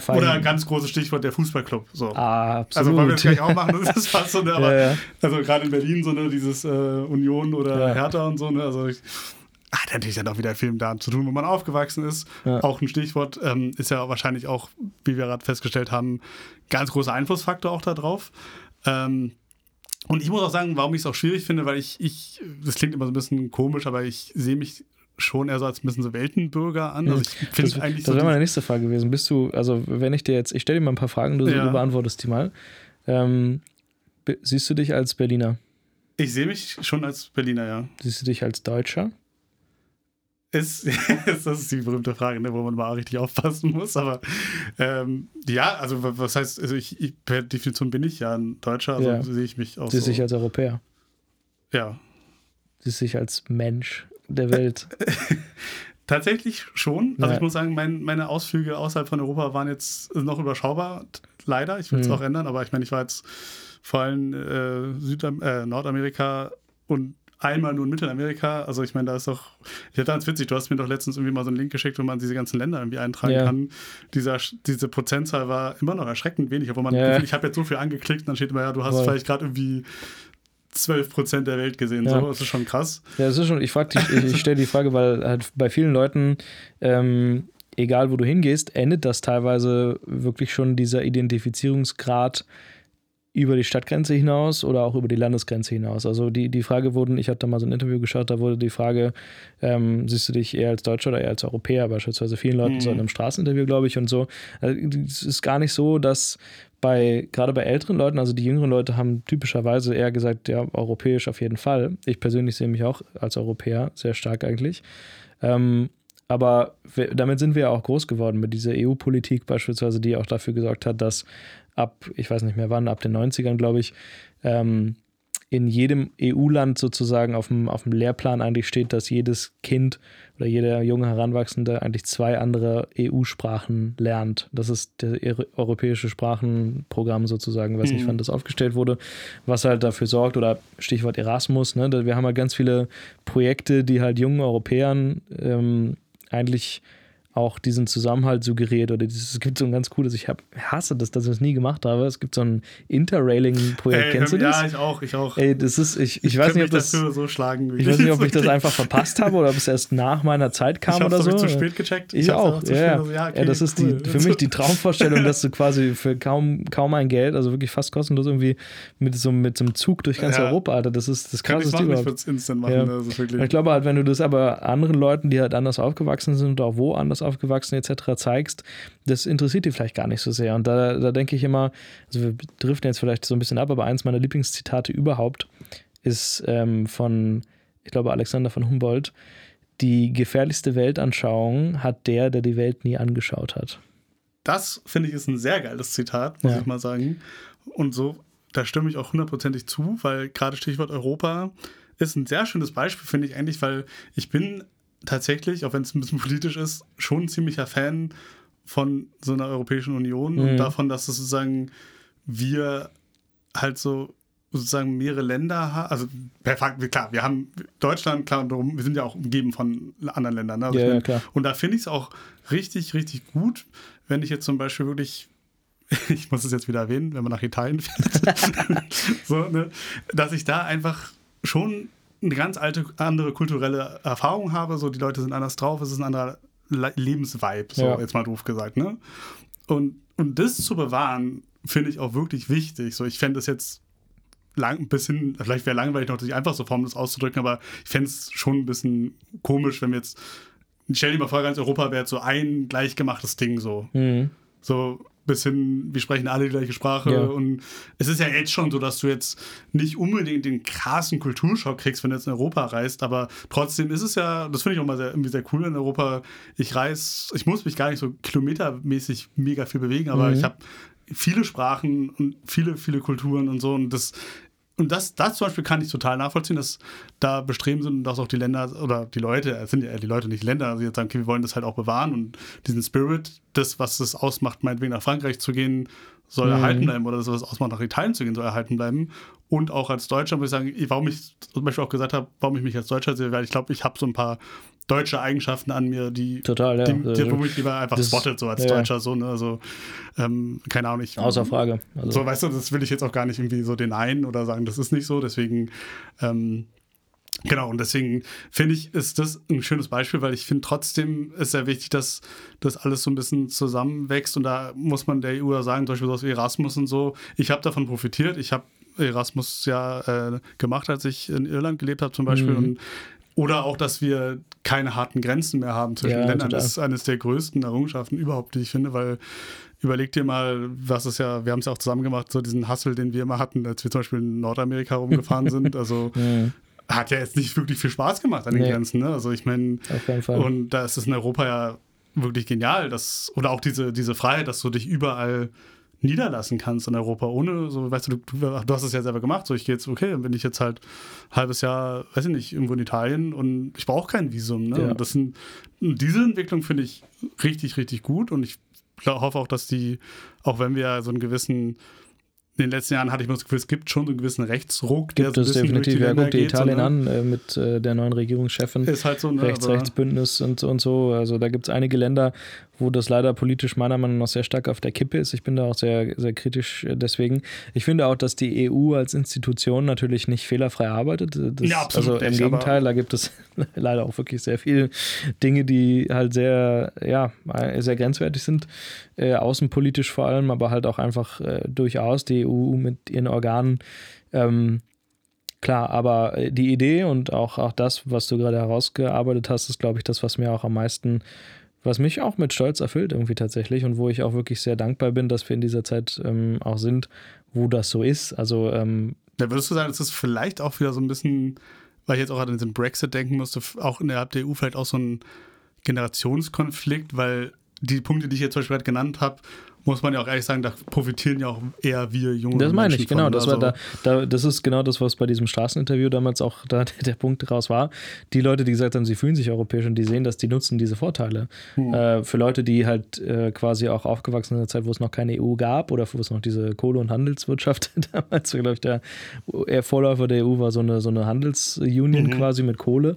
oder ein ganz großes Stichwort, der Fußballclub. So. Ah, absolut. Also wollen wir das gleich auch machen, das ist fast so, ne, aber ja, ja. also gerade in Berlin so, ne, dieses äh, Union oder Hertha und so, ne, also ich, hat natürlich dann auch wieder viel mit zu tun, wo man aufgewachsen ist. Ja. Auch ein Stichwort ähm, ist ja wahrscheinlich auch, wie wir gerade festgestellt haben, ganz großer Einflussfaktor auch darauf. Ähm, und ich muss auch sagen, warum ich es auch schwierig finde, weil ich, ich, das klingt immer so ein bisschen komisch, aber ich sehe mich schon eher so als ein bisschen so Weltenbürger an. Also ich das, eigentlich das wäre meine nächste Frage gewesen. Bist du, also wenn ich dir jetzt, ich stelle dir mal ein paar Fragen, du, ja. du beantwortest die mal. Ähm, siehst du dich als Berliner? Ich sehe mich schon als Berliner, ja. Siehst du dich als Deutscher? Ist, das ist die berühmte Frage, ne, wo man mal richtig aufpassen muss. Aber ähm, ja, also was heißt, also ich, ich, per Definition bin ich ja ein Deutscher, also ja. sehe ich mich auch. Siehst so. dich als Europäer. Ja. Siehst dich als Mensch der Welt. Tatsächlich schon. Also ja. ich muss sagen, mein, meine Ausflüge außerhalb von Europa waren jetzt noch überschaubar, leider. Ich will es mhm. auch ändern, aber ich meine, ich war jetzt vor allem äh, Südam äh, Nordamerika und einmal nur in Mittelamerika. Also ich meine, da ist doch, ich hatte ganz witzig, du hast mir doch letztens irgendwie mal so einen Link geschickt, wo man diese ganzen Länder irgendwie eintragen ja. kann. Dieser, diese Prozentzahl war immer noch erschreckend wenig, obwohl man, ja. ich habe jetzt so viel angeklickt und dann steht immer, ja, du hast Voll. vielleicht gerade irgendwie 12 Prozent der Welt gesehen. Ja. So, das ist schon krass. Ja, das ist schon, ich, ich, ich stelle die Frage, weil halt bei vielen Leuten, ähm, egal wo du hingehst, endet das teilweise wirklich schon dieser Identifizierungsgrad über die Stadtgrenze hinaus oder auch über die Landesgrenze hinaus. Also die, die Frage wurden, ich habe da mal so ein Interview geschaut, da wurde die Frage, ähm, siehst du dich eher als Deutscher oder eher als Europäer, beispielsweise vielen Leuten mhm. so in einem Straßeninterview, glaube ich, und so. Also, es ist gar nicht so, dass bei, gerade bei älteren Leuten, also die jüngeren Leute haben typischerweise eher gesagt, ja, europäisch auf jeden Fall. Ich persönlich sehe mich auch als Europäer, sehr stark eigentlich. Ähm, aber damit sind wir ja auch groß geworden mit dieser EU-Politik beispielsweise, die auch dafür gesorgt hat, dass ab, ich weiß nicht mehr wann, ab den 90ern, glaube ich, ähm, in jedem EU-Land sozusagen auf dem, auf dem Lehrplan eigentlich steht, dass jedes Kind oder jeder junge Heranwachsende eigentlich zwei andere EU-Sprachen lernt. Das ist das europäische Sprachenprogramm sozusagen, was mhm. nicht wann das aufgestellt wurde, was halt dafür sorgt, oder Stichwort Erasmus, ne, wir haben halt ganz viele Projekte, die halt jungen Europäern ähm, eigentlich auch diesen Zusammenhalt suggeriert oder dieses, es gibt so ein ganz cooles, ich hab, hasse das, dass ich das nie gemacht habe. Es gibt so ein Interrailing-Projekt, kennst du das? Ja, ich auch, ich auch. Ey, das ist, ich, ich, ich weiß nicht, ob das, so schlagen, ich weiß nicht, ob ich das einfach verpasst habe oder ob es erst nach meiner Zeit kam ich oder so. Ich zu spät gecheckt. Ich, ich auch, ja, also, ja, okay, ja. das ist cool. die, für mich die Traumvorstellung, dass du quasi für kaum, kaum ein Geld, also wirklich fast kostenlos irgendwie mit so, mit so einem Zug durch ganz ja. Europa, Alter, das ist das krasseste Kann ich machen, ich instant machen, ja. also wirklich. Ich glaube halt, wenn du das aber anderen Leuten, die halt anders aufgewachsen sind oder auch wo aufgewachsen etc., zeigst, das interessiert die vielleicht gar nicht so sehr. Und da, da denke ich immer, also wir driften jetzt vielleicht so ein bisschen ab, aber eins meiner Lieblingszitate überhaupt ist ähm, von, ich glaube, Alexander von Humboldt. Die gefährlichste Weltanschauung hat der, der die Welt nie angeschaut hat. Das finde ich ist ein sehr geiles Zitat, muss ja. ich mal sagen. Und so, da stimme ich auch hundertprozentig zu, weil gerade Stichwort Europa ist ein sehr schönes Beispiel, finde ich eigentlich, weil ich bin tatsächlich, auch wenn es ein bisschen politisch ist, schon ein ziemlicher Fan von so einer Europäischen Union mhm. und davon, dass es sozusagen wir halt so sozusagen mehrere Länder haben. Also klar, wir haben Deutschland, klar, und wir sind ja auch umgeben von anderen Ländern. Ne? Also ja, ja, klar. Und da finde ich es auch richtig, richtig gut, wenn ich jetzt zum Beispiel wirklich ich muss es jetzt wieder erwähnen, wenn man nach Italien fährt, so, ne, dass ich da einfach schon eine ganz alte, andere kulturelle Erfahrung habe. So, die Leute sind anders drauf, es ist ein anderer Lebensvibe, so ja. jetzt mal doof gesagt. Ne? Und, und das zu bewahren, finde ich auch wirklich wichtig. So, ich fände es jetzt lang, ein bisschen, vielleicht wäre langweilig noch sich einfach so formlos auszudrücken, aber ich fände es schon ein bisschen komisch, wenn wir jetzt, stell dir mal vor, ganz Europa wäre so ein gleichgemachtes Ding so. Mhm. So, bis hin, wir sprechen alle die gleiche Sprache. Ja. Und es ist ja jetzt schon so, dass du jetzt nicht unbedingt den krassen Kulturschock kriegst, wenn du jetzt in Europa reist, aber trotzdem ist es ja, das finde ich auch mal sehr, irgendwie sehr cool in Europa. Ich reise, ich muss mich gar nicht so kilometermäßig mega viel bewegen, aber mhm. ich habe viele Sprachen und viele, viele Kulturen und so. Und das und das, das zum Beispiel kann ich total nachvollziehen, dass da bestreben sind, dass auch die Länder oder die Leute, es sind ja die Leute nicht Länder, also jetzt sagen, okay, wir wollen das halt auch bewahren und diesen Spirit, das, was es ausmacht, meinetwegen nach Frankreich zu gehen, soll mhm. erhalten bleiben oder das, was es ausmacht, nach Italien zu gehen, soll erhalten bleiben. Und auch als Deutscher muss ich sagen, warum ich zum Beispiel auch gesagt habe, warum ich mich als Deutscher sehe, weil ich glaube, ich habe so ein paar deutsche Eigenschaften an mir, die, Total, ja. die, die also, wo ich lieber einfach das, spottet, so als ja. Deutscher, so, ne? Also, ähm, keine Ahnung, ich. Außer Frage. Also. So, weißt du, das will ich jetzt auch gar nicht irgendwie so denyen oder sagen, das ist nicht so, deswegen, ähm, Genau, und deswegen finde ich, ist das ein schönes Beispiel, weil ich finde trotzdem ist sehr wichtig, dass das alles so ein bisschen zusammenwächst und da muss man der EU ja sagen, zum Beispiel sowas wie Erasmus und so. Ich habe davon profitiert. Ich habe Erasmus ja äh, gemacht, als ich in Irland gelebt habe zum Beispiel. Mhm. Und oder auch, dass wir keine harten Grenzen mehr haben zwischen ja, Ländern. Das ist eines der größten Errungenschaften überhaupt, die ich finde, weil überleg dir mal, was ist ja, wir haben es ja auch zusammen gemacht, so diesen Hassel, den wir immer hatten, als wir zum Beispiel in Nordamerika rumgefahren sind. Also ja. hat ja jetzt nicht wirklich viel Spaß gemacht an den nee. Grenzen. Ne? Also ich meine, und da ist es in Europa ja wirklich genial, dass, oder auch diese, diese Freiheit, dass du dich überall niederlassen kannst in Europa, ohne, so, weißt du, du, du hast es ja selber gemacht, so ich gehe jetzt, okay, dann bin ich jetzt halt ein halbes Jahr, weiß ich nicht, irgendwo in Italien und ich brauche kein Visum. Ne? Ja. das sind, diese Entwicklung finde ich richtig, richtig gut und ich hoffe auch, dass die, auch wenn wir so einen gewissen in den letzten Jahren hatte ich mir das Gefühl, es gibt schon so einen gewissen Rechtsruck, der gibt so ein bisschen definitiv. Durch die ja, guck dir Italien so, ne? an äh, mit äh, der neuen Regierungschefin. Ist halt so, ne, Rechts-Rechts-Bündnis und, und so. Also da gibt es einige Länder, wo das leider politisch meiner Meinung nach sehr stark auf der Kippe ist. Ich bin da auch sehr, sehr kritisch äh, deswegen. Ich finde auch, dass die EU als Institution natürlich nicht fehlerfrei arbeitet. Das, ja, absolut. Also im nicht, Gegenteil, da gibt es leider auch wirklich sehr viele Dinge, die halt sehr, ja, sehr grenzwertig sind, äh, außenpolitisch vor allem, aber halt auch einfach äh, durchaus die EU mit ihren Organen. Ähm, Klar, aber äh, die Idee und auch, auch das, was du gerade herausgearbeitet hast, ist, glaube ich, das, was mir auch am meisten was mich auch mit Stolz erfüllt irgendwie tatsächlich und wo ich auch wirklich sehr dankbar bin, dass wir in dieser Zeit ähm, auch sind, wo das so ist. Also ähm, ja, würdest du sagen, es ist vielleicht auch wieder so ein bisschen, weil ich jetzt auch an den Brexit denken musste, auch innerhalb der EU vielleicht auch so ein Generationskonflikt, weil die Punkte, die ich jetzt zum Beispiel gerade genannt habe, muss man ja auch ehrlich sagen, da profitieren ja auch eher wir junge Das meine ich, genau. Von, das, war also da, da, das ist genau das, was bei diesem Straßeninterview damals auch da der Punkt daraus war. Die Leute, die gesagt haben, sie fühlen sich europäisch und die sehen, dass die nutzen diese Vorteile. Hm. Äh, für Leute, die halt äh, quasi auch aufgewachsen sind in der Zeit, wo es noch keine EU gab oder wo es noch diese Kohle- und Handelswirtschaft damals, glaube ich, der Vorläufer der EU war so eine, so eine Handelsunion mhm. quasi mit Kohle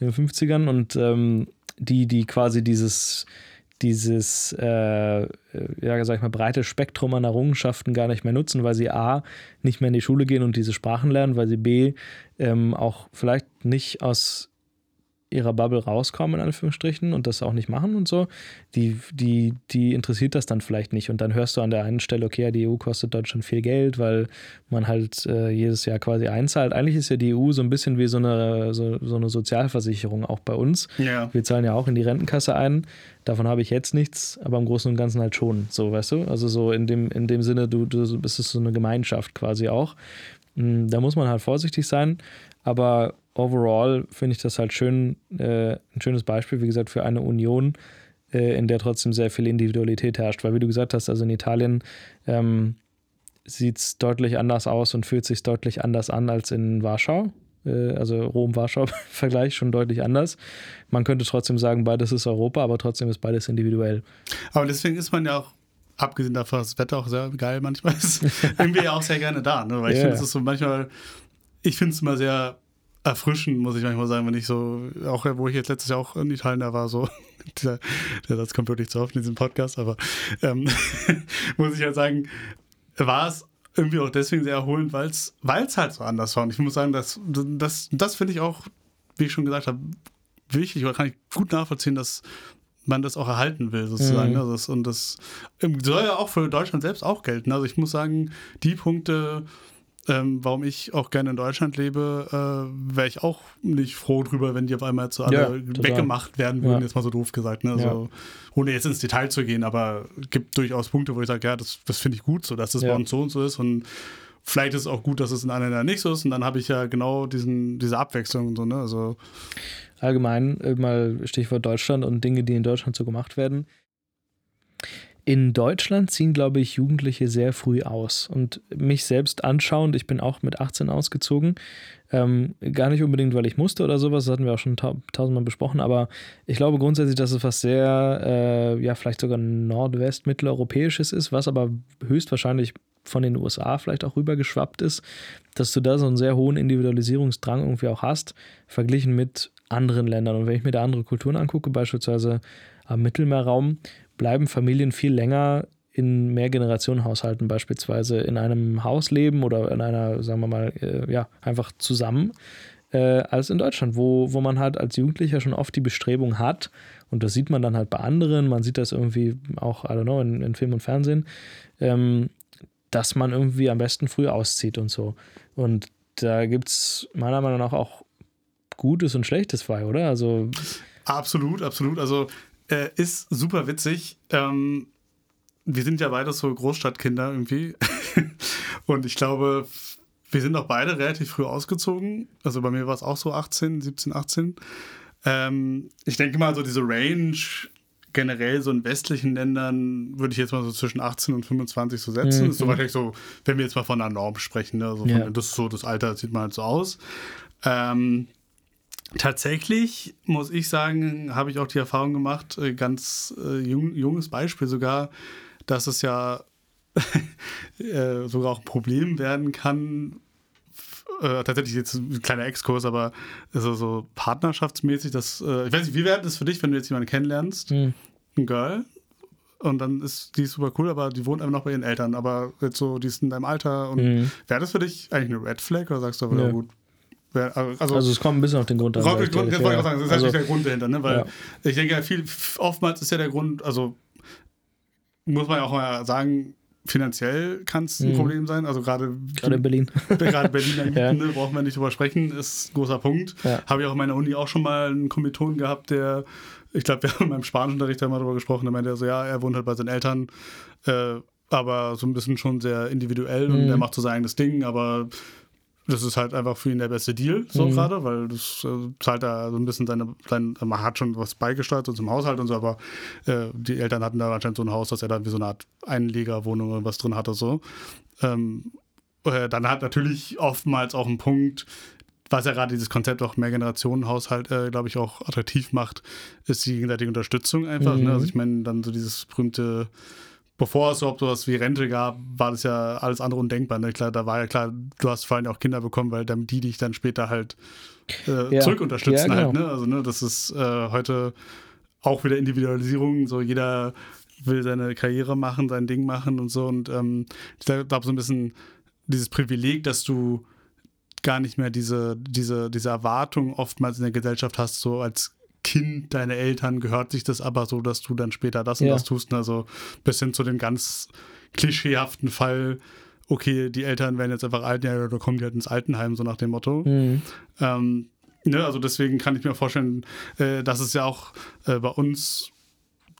in den 50ern und ähm, die, die quasi dieses dieses, äh, ja, sag ich mal, breite Spektrum an Errungenschaften gar nicht mehr nutzen, weil sie A, nicht mehr in die Schule gehen und diese Sprachen lernen, weil sie B, ähm, auch vielleicht nicht aus ihrer Bubble rauskommen, in Anführungsstrichen, und das auch nicht machen und so, die, die, die interessiert das dann vielleicht nicht. Und dann hörst du an der einen Stelle, okay, ja, die EU kostet Deutschland viel Geld, weil man halt äh, jedes Jahr quasi einzahlt. Eigentlich ist ja die EU so ein bisschen wie so eine, so, so eine Sozialversicherung auch bei uns. Ja. Wir zahlen ja auch in die Rentenkasse ein. Davon habe ich jetzt nichts, aber im Großen und Ganzen halt schon. So, weißt du? Also so in dem, in dem Sinne, du, du bist es so eine Gemeinschaft quasi auch. Hm, da muss man halt vorsichtig sein. Aber overall finde ich das halt schön, äh, ein schönes Beispiel, wie gesagt, für eine Union, äh, in der trotzdem sehr viel Individualität herrscht. Weil, wie du gesagt hast, also in Italien ähm, sieht es deutlich anders aus und fühlt sich deutlich anders an als in Warschau. Äh, also Rom-Warschau-Vergleich schon deutlich anders. Man könnte trotzdem sagen, beides ist Europa, aber trotzdem ist beides individuell. Aber deswegen ist man ja auch abgesehen davon, das Wetter auch sehr geil manchmal ist, irgendwie auch sehr gerne da, ne? weil ich yeah. finde, es so manchmal, ich finde es immer sehr erfrischend, muss ich manchmal sagen, wenn ich so, auch wo ich jetzt letztes Jahr auch in Italien da war, so, dieser, der Satz kommt wirklich zu oft in diesem Podcast, aber ähm, muss ich halt sagen, war es irgendwie auch deswegen sehr erholend, weil es halt so anders war. Und ich muss sagen, das, das, das finde ich auch, wie ich schon gesagt habe, wichtig oder kann ich gut nachvollziehen, dass man das auch erhalten will, sozusagen. Mhm. Also und das soll ja auch für Deutschland selbst auch gelten. Also ich muss sagen, die Punkte, ähm, warum ich auch gerne in Deutschland lebe, äh, wäre ich auch nicht froh drüber, wenn die auf einmal zu alle ja, weggemacht werden würden, ja. jetzt mal so doof gesagt. Ne? Also, ja. Ohne jetzt ins Detail zu gehen, aber es gibt durchaus Punkte, wo ich sage, ja, das, das finde ich gut, so dass das bei uns so und so ist und vielleicht ist es auch gut, dass es in anderen Ländern nicht so ist und dann habe ich ja genau diesen, diese Abwechslung und so, ne? Also allgemein äh, mal Stichwort Deutschland und Dinge, die in Deutschland so gemacht werden. In Deutschland ziehen, glaube ich, Jugendliche sehr früh aus. Und mich selbst anschauend, ich bin auch mit 18 ausgezogen. Ähm, gar nicht unbedingt, weil ich musste oder sowas, das hatten wir auch schon tausendmal besprochen, aber ich glaube grundsätzlich, dass es was sehr, äh, ja, vielleicht sogar nordwest-mitteleuropäisches ist, was aber höchstwahrscheinlich von den USA vielleicht auch rübergeschwappt ist, dass du da so einen sehr hohen Individualisierungsdrang irgendwie auch hast, verglichen mit anderen Ländern. Und wenn ich mir da andere Kulturen angucke, beispielsweise am Mittelmeerraum, bleiben Familien viel länger in Mehrgenerationenhaushalten beispielsweise in einem Haus leben oder in einer, sagen wir mal, äh, ja, einfach zusammen, äh, als in Deutschland, wo, wo man halt als Jugendlicher schon oft die Bestrebung hat, und das sieht man dann halt bei anderen, man sieht das irgendwie auch, I don't know, in, in Film und Fernsehen, ähm, dass man irgendwie am besten früh auszieht und so. Und da gibt es meiner Meinung nach auch Gutes und Schlechtes bei, oder? Also. Absolut, absolut. Also äh, ist super witzig. Ähm, wir sind ja beide so Großstadtkinder irgendwie. und ich glaube, wir sind auch beide relativ früh ausgezogen. Also bei mir war es auch so 18, 17, 18. Ähm, ich denke mal, so diese Range generell so in westlichen Ländern würde ich jetzt mal so zwischen 18 und 25 so setzen. Mhm. Das ist so wahrscheinlich so, wenn wir jetzt mal von einer Norm sprechen, ne? also von, ja. das ist so das Alter, sieht man halt so aus. Ähm, tatsächlich muss ich sagen, habe ich auch die Erfahrung gemacht, äh, ganz äh, jung, junges Beispiel sogar, dass es ja äh, sogar auch ein Problem werden kann, äh, tatsächlich jetzt ein kleiner Exkurs, aber also so partnerschaftsmäßig, das, äh, ich weiß nicht, wie wäre das für dich, wenn du jetzt jemanden kennenlernst, mhm. ein Girl, und dann ist die super cool, aber die wohnt einfach noch bei ihren Eltern, aber jetzt so, die ist in deinem Alter und mhm. wäre das für dich eigentlich eine Red Flag oder sagst du, ja. gut, also, also, es kommt ein bisschen auf den Grund an. Grund, Grund, das auch sagen, das ist also, halt nicht der Grund dahinter, ne? weil ja. ich denke ja viel, oftmals ist ja der Grund, also muss man ja auch mal sagen, finanziell kann es ein mhm. Problem sein. Also gerade gerade in Berlin. Gerade Berlin ja. ne, braucht man nicht drüber sprechen, ist ein großer Punkt. Ja. Habe ich auch in meiner Uni auch schon mal einen Kommilitonen gehabt, der, ich glaube, wir haben in meinem Spanischunterricht mal darüber gesprochen, der meinte so, ja, er wohnt halt bei seinen Eltern, äh, aber so ein bisschen schon sehr individuell mhm. und er macht so sein eigenes Ding, aber das ist halt einfach für ihn der beste Deal, so mhm. gerade, weil das äh, zahlt er so ein bisschen seine, sein, man hat schon was beigesteuert so zum Haushalt und so, aber äh, die Eltern hatten da anscheinend so ein Haus, dass er dann wie so eine Art Einlegerwohnung oder was drin hatte, so. Ähm, äh, dann hat natürlich oftmals auch ein Punkt, was ja gerade dieses Konzept auch Mehrgenerationenhaushalt, äh, glaube ich, auch attraktiv macht, ist die gegenseitige Unterstützung einfach. Ne? Mhm. Ne? Also ich meine, dann so dieses berühmte bevor es überhaupt sowas wie Rente gab, war das ja alles andere undenkbar. Ne? Klar, da war ja klar, du hast vor allem auch Kinder bekommen, weil damit die dich dann später halt äh, ja. zurück unterstützen ja, halt, genau. halt. Ne? Also ne, das ist äh, heute auch wieder Individualisierung. So jeder will seine Karriere machen, sein Ding machen und so. Und ähm, ich glaube so ein bisschen dieses Privileg, dass du gar nicht mehr diese, diese, diese Erwartung oftmals in der Gesellschaft hast, so als Kind deiner Eltern gehört sich das aber so, dass du dann später das und ja. das tust. Also bis hin zu dem ganz klischeehaften Fall, okay, die Eltern werden jetzt einfach alt, ja, oder kommen die halt ins Altenheim, so nach dem Motto. Mhm. Ähm, ne, also deswegen kann ich mir vorstellen, äh, dass es ja auch äh, bei uns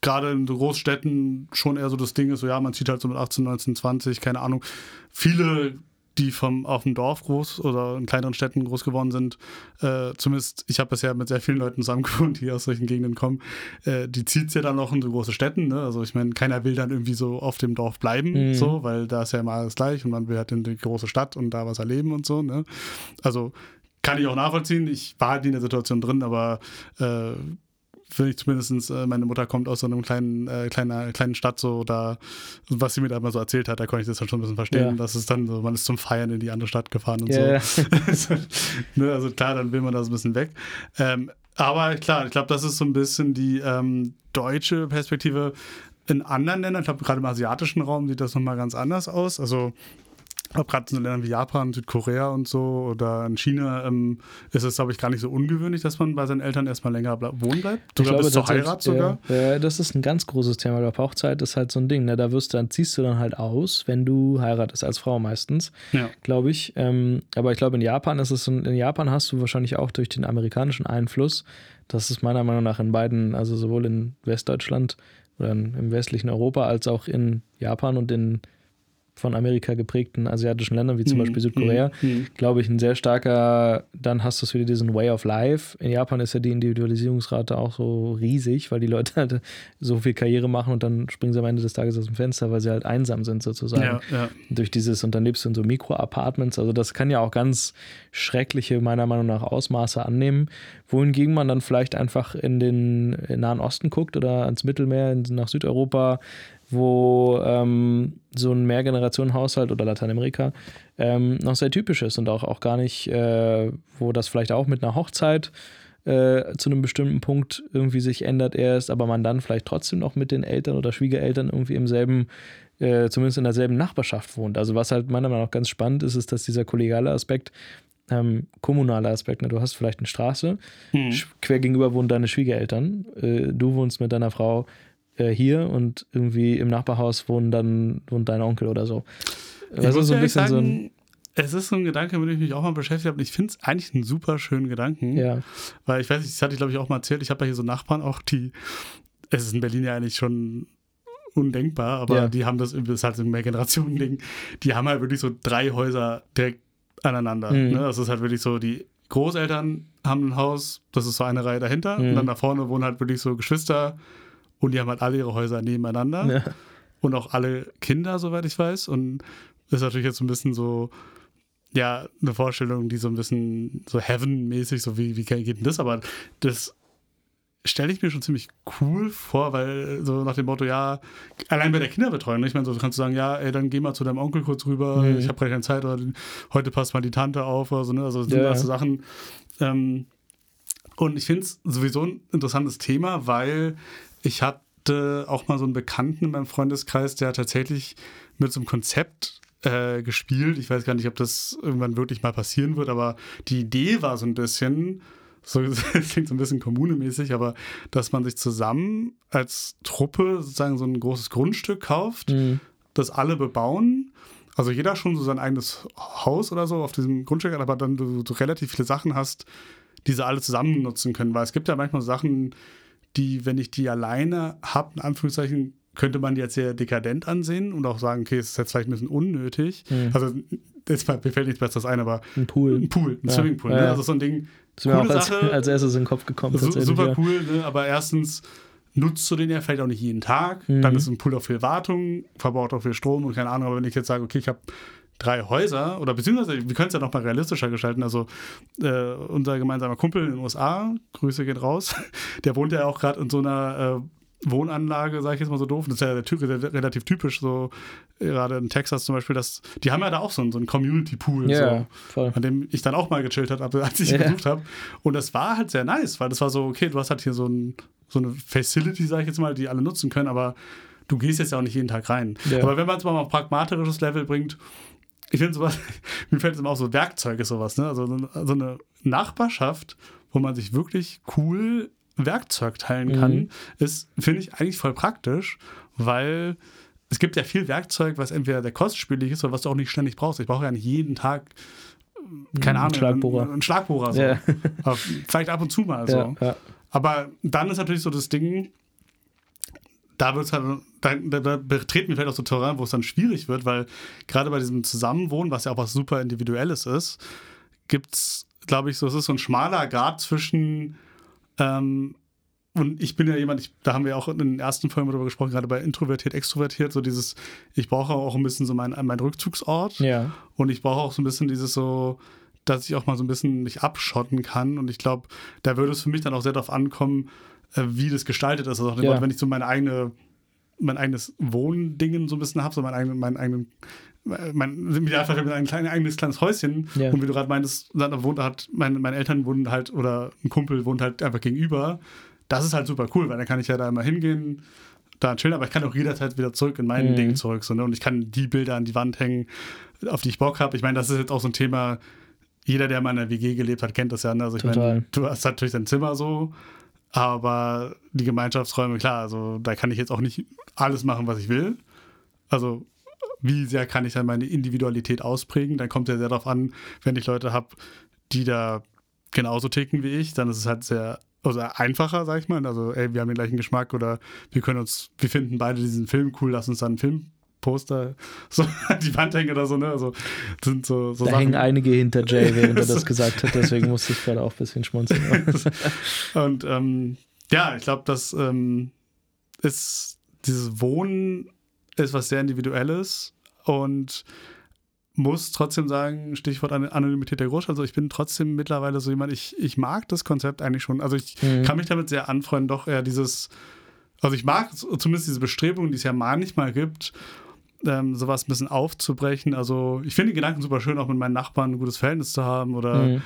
gerade in Großstädten schon eher so das Ding ist, so ja, man zieht halt so mit 18, 19, 20, keine Ahnung. Viele die vom, auf dem Dorf groß oder in kleineren Städten groß geworden sind, äh, zumindest, ich habe bisher mit sehr vielen Leuten zusammen gewohnt, die aus solchen Gegenden kommen, äh, die zieht es ja dann noch in so große Städten. Ne? Also ich meine, keiner will dann irgendwie so auf dem Dorf bleiben, mhm. so, weil da ist ja immer alles gleich und man will halt in die große Stadt und da was erleben und so. Ne? Also kann ich auch nachvollziehen. Ich war halt in der Situation drin, aber äh, finde ich zumindest, äh, meine Mutter kommt aus so einem kleinen, äh, kleiner, kleinen Stadt, so da, was sie mir da mal so erzählt hat, da konnte ich das dann schon ein bisschen verstehen. Ja. Das ist dann so, man ist zum Feiern in die andere Stadt gefahren und yeah. so. ne, also klar, dann will man da so ein bisschen weg. Ähm, aber klar, ich glaube, das ist so ein bisschen die ähm, deutsche Perspektive. In anderen Ländern, ich glaube, gerade im asiatischen Raum sieht das nochmal ganz anders aus. Also auch gerade in Ländern wie Japan, Südkorea und so oder in China ähm, ist es, glaube ich, gar nicht so ungewöhnlich, dass man bei seinen Eltern erstmal länger wohnen bleibt. Sogar bis zur Heirat sogar. Ja, das ist ein ganz großes Thema. Glaube, Hochzeit ist halt so ein Ding. Ne? Da wirst du, dann ziehst du dann halt aus, wenn du heiratest, als Frau meistens, ja. glaube ich. Ähm, aber ich glaube, in Japan ist es so, in Japan hast du wahrscheinlich auch durch den amerikanischen Einfluss, das ist meiner Meinung nach in beiden, also sowohl in Westdeutschland oder im westlichen Europa als auch in Japan und in von Amerika geprägten asiatischen Ländern, wie zum mhm. Beispiel Südkorea, mhm. glaube ich, ein sehr starker, dann hast du wieder diesen Way of Life. In Japan ist ja die Individualisierungsrate auch so riesig, weil die Leute halt so viel Karriere machen und dann springen sie am Ende des Tages aus dem Fenster, weil sie halt einsam sind sozusagen. Ja, ja. Durch dieses, und dann lebst du in so Mikro-Apartments. Also das kann ja auch ganz schreckliche, meiner Meinung nach, Ausmaße annehmen, wohingegen man dann vielleicht einfach in den Nahen Osten guckt oder ans Mittelmeer, nach Südeuropa, wo ähm, so ein Mehrgenerationenhaushalt oder Lateinamerika ähm, noch sehr typisch ist und auch, auch gar nicht, äh, wo das vielleicht auch mit einer Hochzeit äh, zu einem bestimmten Punkt irgendwie sich ändert erst, aber man dann vielleicht trotzdem noch mit den Eltern oder Schwiegereltern irgendwie im selben, äh, zumindest in derselben Nachbarschaft wohnt. Also was halt meiner Meinung nach ganz spannend ist, ist, dass dieser kollegiale Aspekt ähm, kommunaler Aspekt. Ne? Du hast vielleicht eine Straße, mhm. quer gegenüber wohnen deine Schwiegereltern, äh, du wohnst mit deiner Frau äh, hier und irgendwie im Nachbarhaus wohnen dann wohnt dein Onkel oder so. Das ist so ein bisschen sagen, so ein. Es ist so ein Gedanke, mit dem ich mich auch mal beschäftigt habe. Ich finde es eigentlich einen super schönen Gedanken. Ja. Weil ich weiß nicht, das hatte ich glaube ich auch mal erzählt. Ich habe ja hier so Nachbarn auch, die. Es ist in Berlin ja eigentlich schon undenkbar, aber ja. die haben das, das ist halt so ein Mehrgenerationen-Ding. Die haben halt wirklich so drei Häuser direkt aneinander. Mhm. Ne? Das ist halt wirklich so, die Großeltern haben ein Haus, das ist so eine Reihe dahinter. Mhm. Und dann da vorne wohnen halt wirklich so Geschwister und die haben halt alle ihre Häuser nebeneinander. Ja. Und auch alle Kinder, soweit ich weiß. Und das ist natürlich jetzt so ein bisschen so, ja, eine Vorstellung, die so ein bisschen so Heaven-mäßig, so wie, wie geht denn das? Aber das stelle ich mir schon ziemlich cool vor, weil so nach dem Motto, ja, allein bei der Kinderbetreuung, ne? ich meine, so kannst du sagen, ja, ey, dann geh mal zu deinem Onkel kurz rüber, mhm. ich habe gerade keine Zeit oder heute passt mal die Tante auf oder so, ne? Also sind ja. so Sachen. Ähm, und ich finde es sowieso ein interessantes Thema, weil ich hatte auch mal so einen Bekannten in meinem Freundeskreis, der tatsächlich mit so einem Konzept äh, gespielt. Ich weiß gar nicht, ob das irgendwann wirklich mal passieren wird, aber die Idee war so ein bisschen, so klingt so ein bisschen kommunemäßig, aber dass man sich zusammen als Truppe sozusagen so ein großes Grundstück kauft, mhm. das alle bebauen. Also jeder schon so sein eigenes Haus oder so auf diesem Grundstück, aber dann du, du relativ viele Sachen hast, die sie alle zusammen nutzen können. Weil es gibt ja manchmal Sachen, die, wenn ich die alleine habe, in Anführungszeichen, könnte man die jetzt sehr dekadent ansehen und auch sagen, okay, es ist jetzt vielleicht ein bisschen unnötig. Mhm. Also jetzt, mir fällt nichts Besseres ein, aber ein Pool. Ein Pool, ein ja. Swimmingpool. Ne? Also so ein Ding. Das ist mir auch als, Sache, als erstes in den Kopf gekommen. So, super cool, ne? aber erstens nutzt du den ja vielleicht auch nicht jeden Tag. Mhm. Dann ist ein Pool auch viel Wartung, verbraucht auch viel Strom und keine Ahnung. Aber wenn ich jetzt sage, okay, ich habe drei Häuser oder beziehungsweise wir können es ja noch mal realistischer gestalten. Also äh, unser gemeinsamer Kumpel in den USA, Grüße gehen raus, der wohnt ja auch gerade in so einer äh, Wohnanlage, sage ich jetzt mal so doof. Das ist ja der, relativ typisch, so gerade in Texas zum Beispiel. Das, die haben ja da auch so einen, so einen Community-Pool, yeah, so, an dem ich dann auch mal gechillt habe, als ich yeah. besucht habe. Und das war halt sehr nice, weil das war so, okay, du hast halt hier so, ein, so eine Facility, sage ich jetzt mal, die alle nutzen können, aber du gehst jetzt ja auch nicht jeden Tag rein. Yeah. Aber wenn man es mal auf pragmatisches Level bringt, ich finde sowas, mir fällt es immer auch so Werkzeug ist sowas, ne? Also so eine Nachbarschaft, wo man sich wirklich cool Werkzeug teilen kann, mhm. ist, finde ich, eigentlich voll praktisch, weil es gibt ja viel Werkzeug, was entweder der kostspielig ist oder was du auch nicht ständig brauchst. Ich brauche ja nicht jeden Tag, keine Ahnung, Schlagbohrer. einen, einen Schlagbohrer. So. Ja. Vielleicht ab und zu mal so. Ja, ja. Aber dann ist natürlich so das Ding, da wird halt, da, da, betreten wir vielleicht auch so Terrain, wo es dann schwierig wird, weil gerade bei diesem Zusammenwohnen, was ja auch was super Individuelles ist, gibt es, glaube ich, so, es ist so ein schmaler Grad zwischen ähm, und ich bin ja jemand, ich, da haben wir auch in den ersten Folgen darüber gesprochen, gerade bei introvertiert, extrovertiert, so dieses, ich brauche auch ein bisschen so meinen mein Rückzugsort. Ja. Und ich brauche auch so ein bisschen dieses so, dass ich auch mal so ein bisschen mich abschotten kann. Und ich glaube, da würde es für mich dann auch sehr darauf ankommen, wie das gestaltet ist. Also ja. wenn ich so meine eigene, mein eigenes Wohndingen so ein bisschen habe, so mein eigenen, meinen eigenen mein, mir einfach ein klein, eigenes kleines Häuschen. Ja. Und wie du gerade meintest, da wohnt halt, meine, meine Eltern wohnen halt, oder ein Kumpel wohnt halt einfach gegenüber. Das ist halt super cool, weil dann kann ich ja da immer hingehen, da chillen, aber ich kann auch jederzeit wieder zurück in mein mhm. Ding zurück. So, ne? Und ich kann die Bilder an die Wand hängen, auf die ich Bock habe. Ich meine, das ist jetzt auch so ein Thema, jeder, der mal in einer WG gelebt hat, kennt das ja. Ne? Also ich meine, du hast natürlich dein Zimmer so, aber die Gemeinschaftsräume, klar, also da kann ich jetzt auch nicht alles machen, was ich will. Also wie sehr kann ich dann meine Individualität ausprägen? Dann kommt ja sehr darauf an, wenn ich Leute habe, die da genauso ticken wie ich, dann ist es halt sehr also einfacher, sag ich mal. Also, ey, wir haben den gleichen Geschmack oder wir können uns, wir finden beide diesen Film cool, lass uns dann einen Filmposter so an die Wand hängen oder so, ne? Also sind so, so da Sachen. hängen einige hinter Jay, während er das gesagt hat, deswegen musste ich gerade auch ein bisschen schmunzeln. Und ähm, ja, ich glaube, das ähm, ist dieses Wohnen ist was sehr Individuelles und muss trotzdem sagen, Stichwort Anonymität der Großstadt, also ich bin trotzdem mittlerweile so jemand, ich, ich mag das Konzept eigentlich schon. Also ich mhm. kann mich damit sehr anfreunden, doch eher dieses, also ich mag zumindest diese Bestrebungen, die es ja manchmal gibt, ähm, sowas ein bisschen aufzubrechen. Also ich finde den Gedanken super schön, auch mit meinen Nachbarn ein gutes Verhältnis zu haben oder mhm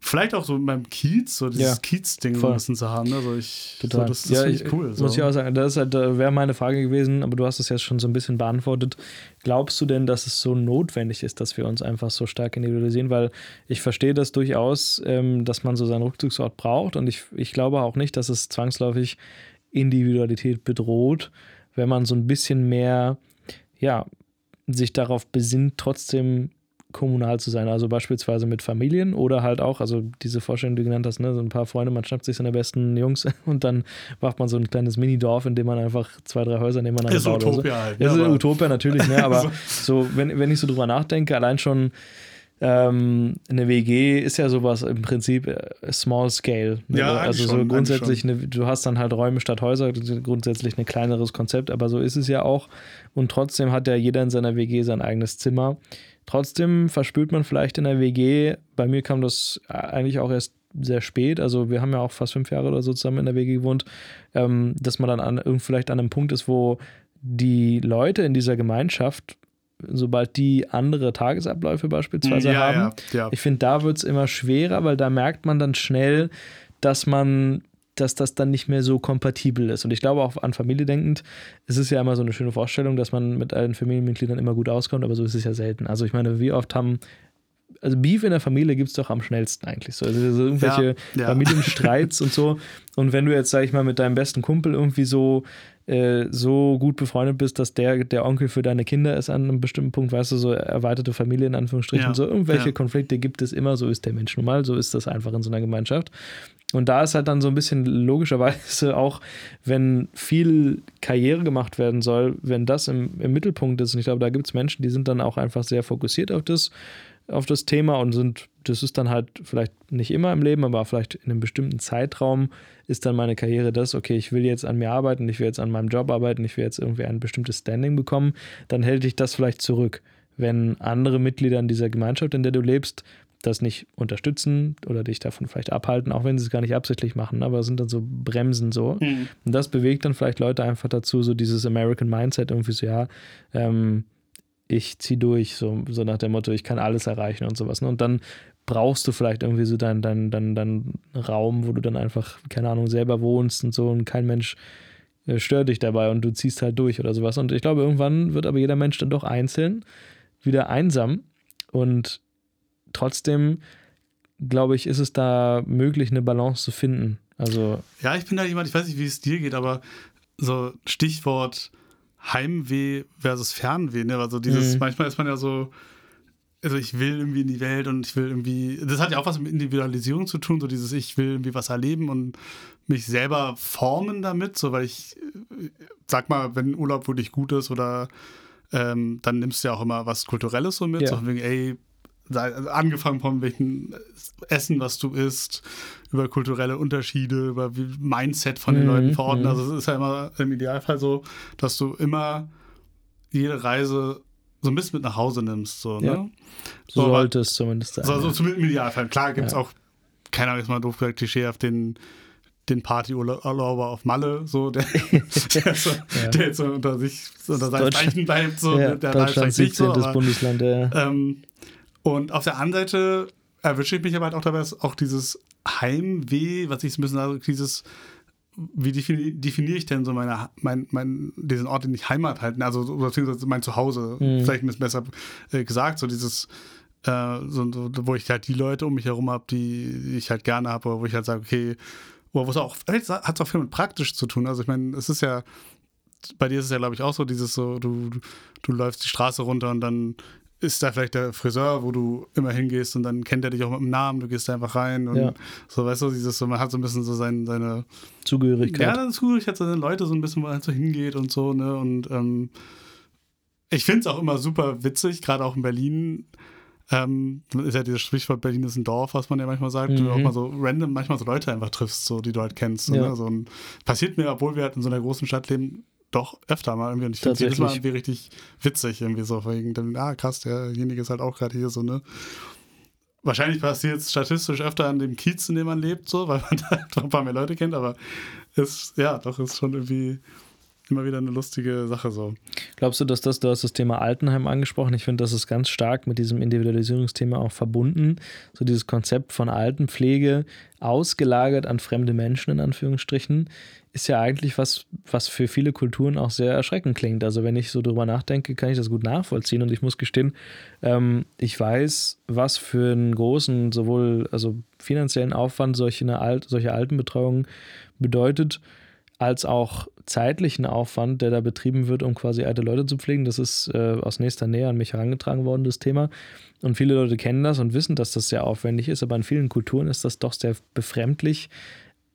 vielleicht auch so beim Kiez, so dieses ja, Kiez-Ding ein bisschen zu haben. Also ich, Total. So, das, das ja, finde ich cool. So. Muss ich auch sagen, das halt, wäre meine Frage gewesen, aber du hast es jetzt schon so ein bisschen beantwortet. Glaubst du denn, dass es so notwendig ist, dass wir uns einfach so stark individualisieren? Weil ich verstehe das durchaus, ähm, dass man so seinen Rückzugsort braucht und ich, ich glaube auch nicht, dass es zwangsläufig Individualität bedroht, wenn man so ein bisschen mehr, ja, sich darauf besinnt, trotzdem kommunal zu sein, also beispielsweise mit Familien oder halt auch, also diese Vorstellung, die du genannt hast, ne, so ein paar Freunde, man schnappt sich seine besten Jungs und dann macht man so ein kleines Minidorf, in dem man einfach zwei, drei Häuser nebeneinander ist baut. Utopia so. halt. Ja, ist Utopia natürlich, ne, aber so, wenn, wenn ich so drüber nachdenke, allein schon ähm, eine WG ist ja sowas im Prinzip äh, Small Scale. Ne? Ja, also so schon, grundsätzlich, eine, du hast dann halt Räume statt Häuser, grundsätzlich ein kleineres Konzept, aber so ist es ja auch. Und trotzdem hat ja jeder in seiner WG sein eigenes Zimmer. Trotzdem verspürt man vielleicht in der WG, bei mir kam das eigentlich auch erst sehr spät, also wir haben ja auch fast fünf Jahre oder so zusammen in der WG gewohnt, ähm, dass man dann an, vielleicht an einem Punkt ist, wo die Leute in dieser Gemeinschaft, sobald die andere Tagesabläufe beispielsweise ja, haben, ja, ja. ich finde, da wird es immer schwerer, weil da merkt man dann schnell, dass man dass das dann nicht mehr so kompatibel ist. Und ich glaube auch an Familie denkend, es ist ja immer so eine schöne Vorstellung, dass man mit allen Familienmitgliedern immer gut auskommt, aber so ist es ja selten. Also ich meine, wie oft haben also Beef in der Familie gibt es doch am schnellsten eigentlich so. Also, irgendwelche ja, ja. Familienstreits und so. Und wenn du jetzt, sag ich mal, mit deinem besten Kumpel irgendwie so äh, so gut befreundet bist, dass der der Onkel für deine Kinder ist an einem bestimmten Punkt, weißt du, so erweiterte Familie in Anführungsstrichen, ja. so irgendwelche Konflikte gibt es immer, so ist der Mensch nun mal, so ist das einfach in so einer Gemeinschaft. Und da ist halt dann so ein bisschen logischerweise auch, wenn viel Karriere gemacht werden soll, wenn das im, im Mittelpunkt ist, und ich glaube, da gibt es Menschen, die sind dann auch einfach sehr fokussiert auf das, auf das Thema und sind, das ist dann halt vielleicht nicht immer im Leben, aber vielleicht in einem bestimmten Zeitraum ist dann meine Karriere das, okay, ich will jetzt an mir arbeiten, ich will jetzt an meinem Job arbeiten, ich will jetzt irgendwie ein bestimmtes Standing bekommen, dann hält dich das vielleicht zurück. Wenn andere Mitglieder in dieser Gemeinschaft, in der du lebst, das nicht unterstützen oder dich davon vielleicht abhalten, auch wenn sie es gar nicht absichtlich machen, aber es sind dann so Bremsen so. Mhm. Und das bewegt dann vielleicht Leute einfach dazu, so dieses American Mindset irgendwie so, ja, ähm, ich ziehe durch, so, so nach dem Motto, ich kann alles erreichen und sowas. Ne? Und dann brauchst du vielleicht irgendwie so deinen dein, dein, dein Raum, wo du dann einfach, keine Ahnung, selber wohnst und so und kein Mensch äh, stört dich dabei und du ziehst halt durch oder sowas. Und ich glaube, irgendwann wird aber jeder Mensch dann doch einzeln wieder einsam und trotzdem, glaube ich, ist es da möglich, eine Balance zu finden. Also ja, ich bin da jemand, ich weiß nicht, wie es dir geht, aber so Stichwort Heimweh versus Fernweh, ne? Also dieses, mhm. manchmal ist man ja so, also ich will irgendwie in die Welt und ich will irgendwie, das hat ja auch was mit Individualisierung zu tun, so dieses, ich will irgendwie was erleben und mich selber formen damit, so weil ich, sag mal, wenn Urlaub wirklich gut ist oder ähm, dann nimmst du ja auch immer was Kulturelles so mit, ja. so wegen, ey, also angefangen von welchen Essen, was du isst, über kulturelle Unterschiede, über Mindset von den mhm, Leuten vor Ort. Mhm. Also es ist ja immer im Idealfall so, dass du immer jede Reise so ein bisschen mit nach Hause nimmst. So, ja. ne? so, so sollte es zumindest sein. So, so zumindest im Idealfall. Klar gibt es ja. auch, keine Ahnung, jetzt mal doof gesagt, Klischee auf den den Partyurlauber auf Malle, so, der, der, so, ja. der jetzt so unter sich, unter seinen Zeichen bleibt, so, ja, der Deutschland 17. So, aber, Bundesland, ja. Ähm, und auf der anderen Seite erwische ich mich aber halt auch dabei, dass auch dieses Heimweh, was ich so ein bisschen sage, dieses, wie definiere ich denn so meine, mein, mein, diesen Ort, den ich Heimat halten, also beziehungsweise mein Zuhause, mhm. vielleicht ein bisschen besser äh, gesagt, so dieses, äh, so, so, wo ich halt die Leute um mich herum habe, die, die ich halt gerne habe, wo ich halt sage, okay, wo es auch, hat es auch viel mit praktisch zu tun. Also ich meine, es ist ja, bei dir ist es ja, glaube ich, auch so, dieses so, du, du läufst die Straße runter und dann ist da vielleicht der Friseur, wo du immer hingehst und dann kennt er dich auch mit dem Namen, du gehst da einfach rein und ja. so, weißt du, dieses so, man hat so ein bisschen so sein, seine Zugehörigkeit. Ja, dann Zugehörigkeit, seine Leute so ein bisschen, wo man halt so hingeht und so, ne, und ähm, ich finde es auch immer super witzig, gerade auch in Berlin, ähm, ist ja dieses Sprichwort, Berlin ist ein Dorf, was man ja manchmal sagt, mhm. du auch mal so random manchmal so Leute einfach triffst, so, die du halt kennst. Ja. Ne? So, passiert mir, obwohl wir halt in so einer großen Stadt leben, doch öfter mal irgendwie. Und ich finde jedes Mal irgendwie richtig witzig, irgendwie so. Wegen dem, ah, krass, derjenige ist halt auch gerade hier so, ne? Wahrscheinlich passiert es statistisch öfter an dem Kiez, in dem man lebt, so, weil man da ein paar mehr Leute kennt, aber ist, ja, doch, ist schon irgendwie immer wieder eine lustige Sache so. Glaubst du, dass das, du hast das Thema Altenheim angesprochen, ich finde, das ist ganz stark mit diesem Individualisierungsthema auch verbunden. So dieses Konzept von Altenpflege ausgelagert an fremde Menschen in Anführungsstrichen ist ja eigentlich was, was für viele Kulturen auch sehr erschreckend klingt. Also wenn ich so drüber nachdenke, kann ich das gut nachvollziehen und ich muss gestehen, ähm, ich weiß, was für einen großen, sowohl also finanziellen Aufwand solche, eine Alt, solche Altenbetreuung bedeutet, als auch zeitlichen Aufwand, der da betrieben wird, um quasi alte Leute zu pflegen. Das ist äh, aus nächster Nähe an mich herangetragen worden, das Thema. Und viele Leute kennen das und wissen, dass das sehr aufwendig ist, aber in vielen Kulturen ist das doch sehr befremdlich,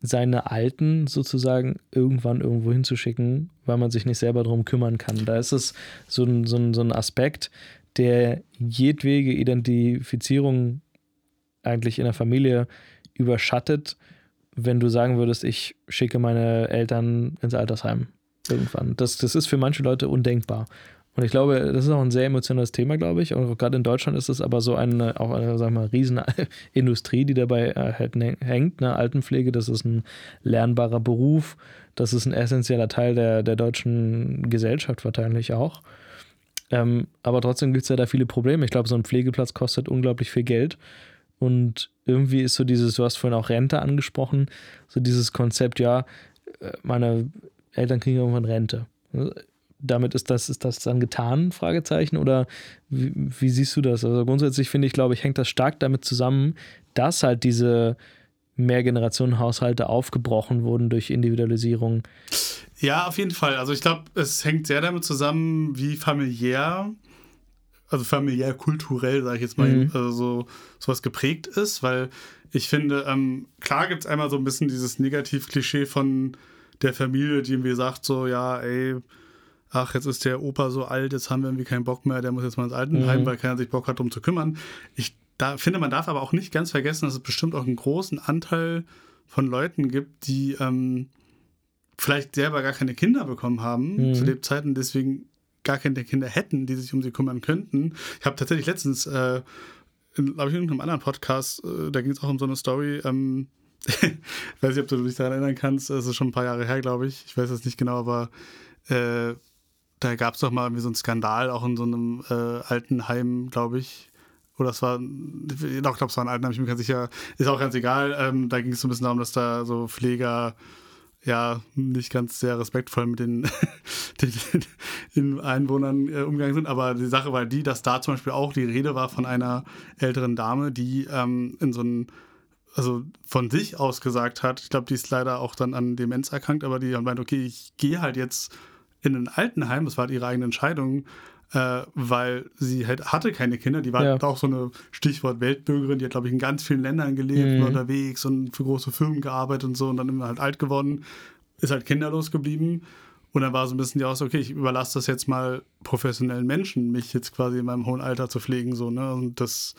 seine Alten sozusagen irgendwann irgendwo hinzuschicken, weil man sich nicht selber darum kümmern kann. Da ist es so ein, so ein, so ein Aspekt, der jedwege Identifizierung eigentlich in der Familie überschattet, wenn du sagen würdest, ich schicke meine Eltern ins Altersheim irgendwann. Das, das ist für manche Leute undenkbar. Und ich glaube, das ist auch ein sehr emotionales Thema, glaube ich. Und gerade in Deutschland ist es aber so eine, auch eine, sagen wir mal, Riesenindustrie, die dabei äh, halt hängt. Ne? Altenpflege, das ist ein lernbarer Beruf. Das ist ein essentieller Teil der, der deutschen Gesellschaft wahrscheinlich auch. Ähm, aber trotzdem gibt es ja da viele Probleme. Ich glaube, so ein Pflegeplatz kostet unglaublich viel Geld. Und irgendwie ist so dieses, du hast vorhin auch Rente angesprochen, so dieses Konzept, ja, äh, meine Eltern kriegen irgendwann Rente damit ist das, ist das dann getan? Fragezeichen. Oder wie, wie siehst du das? Also grundsätzlich finde ich, glaube ich, hängt das stark damit zusammen, dass halt diese Mehrgenerationenhaushalte aufgebrochen wurden durch Individualisierung. Ja, auf jeden Fall. Also ich glaube, es hängt sehr damit zusammen, wie familiär, also familiär kulturell, sage ich jetzt mal, mhm. also so, sowas geprägt ist, weil ich finde, ähm, klar gibt es einmal so ein bisschen dieses Negativ-Klischee von der Familie, die irgendwie sagt, so, ja, ey, ach, jetzt ist der Opa so alt, jetzt haben wir irgendwie keinen Bock mehr, der muss jetzt mal ins Altenheim, mhm. weil keiner sich Bock hat, um zu kümmern. Ich da, finde, man darf aber auch nicht ganz vergessen, dass es bestimmt auch einen großen Anteil von Leuten gibt, die ähm, vielleicht selber gar keine Kinder bekommen haben mhm. zu Lebzeiten, deswegen gar keine Kinder hätten, die sich um sie kümmern könnten. Ich habe tatsächlich letztens, äh, glaube ich, in irgendeinem anderen Podcast, äh, da ging es auch um so eine Story, ähm, ich weiß nicht, ob du dich daran erinnern kannst, das ist schon ein paar Jahre her, glaube ich. Ich weiß es nicht genau, aber äh, da gab es doch mal irgendwie so einen Skandal, auch in so einem äh, Altenheim, glaube ich. Oder es war, ich glaube, es war ein Altenheim, ich bin mir ganz sicher. Ist auch ganz egal. Ähm, da ging es so ein bisschen darum, dass da so Pfleger ja nicht ganz sehr respektvoll mit den, den, den Einwohnern äh, umgegangen sind. Aber die Sache war die, dass da zum Beispiel auch die Rede war von einer älteren Dame, die ähm, in so einem also von sich aus gesagt hat, ich glaube, die ist leider auch dann an Demenz erkrankt, aber die meint, okay, ich gehe halt jetzt in ein Altenheim, das war halt ihre eigene Entscheidung, äh, weil sie halt hatte keine Kinder. Die war ja. auch so eine Stichwort Weltbürgerin, die hat, glaube ich, in ganz vielen Ländern gelebt, mhm. unterwegs und für große Firmen gearbeitet und so und dann immer halt alt geworden, ist halt kinderlos geblieben. Und dann war so ein bisschen die Aussage, okay, ich überlasse das jetzt mal professionellen Menschen, mich jetzt quasi in meinem hohen Alter zu pflegen. So, ne? Und das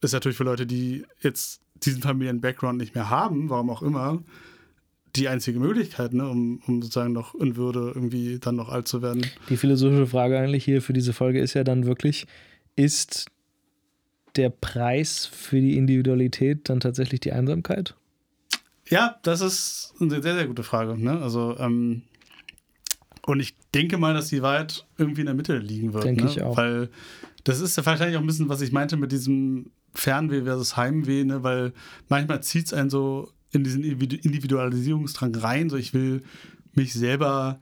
ist natürlich für Leute, die jetzt diesen Familien-Background nicht mehr haben, warum auch immer, die einzige Möglichkeit, ne, um, um sozusagen noch in Würde irgendwie dann noch alt zu werden. Die philosophische Frage eigentlich hier für diese Folge ist ja dann wirklich, ist der Preis für die Individualität dann tatsächlich die Einsamkeit? Ja, das ist eine sehr, sehr gute Frage. Ne? Also, ähm, und ich denke mal, dass die Wahrheit irgendwie in der Mitte liegen wird. Denke ne? ich auch. Weil das ist ja wahrscheinlich auch ein bisschen, was ich meinte mit diesem Fernweh versus Heimweh, ne? weil manchmal zieht es einen so in diesen Individualisierungsdrang rein. So, ich will mich selber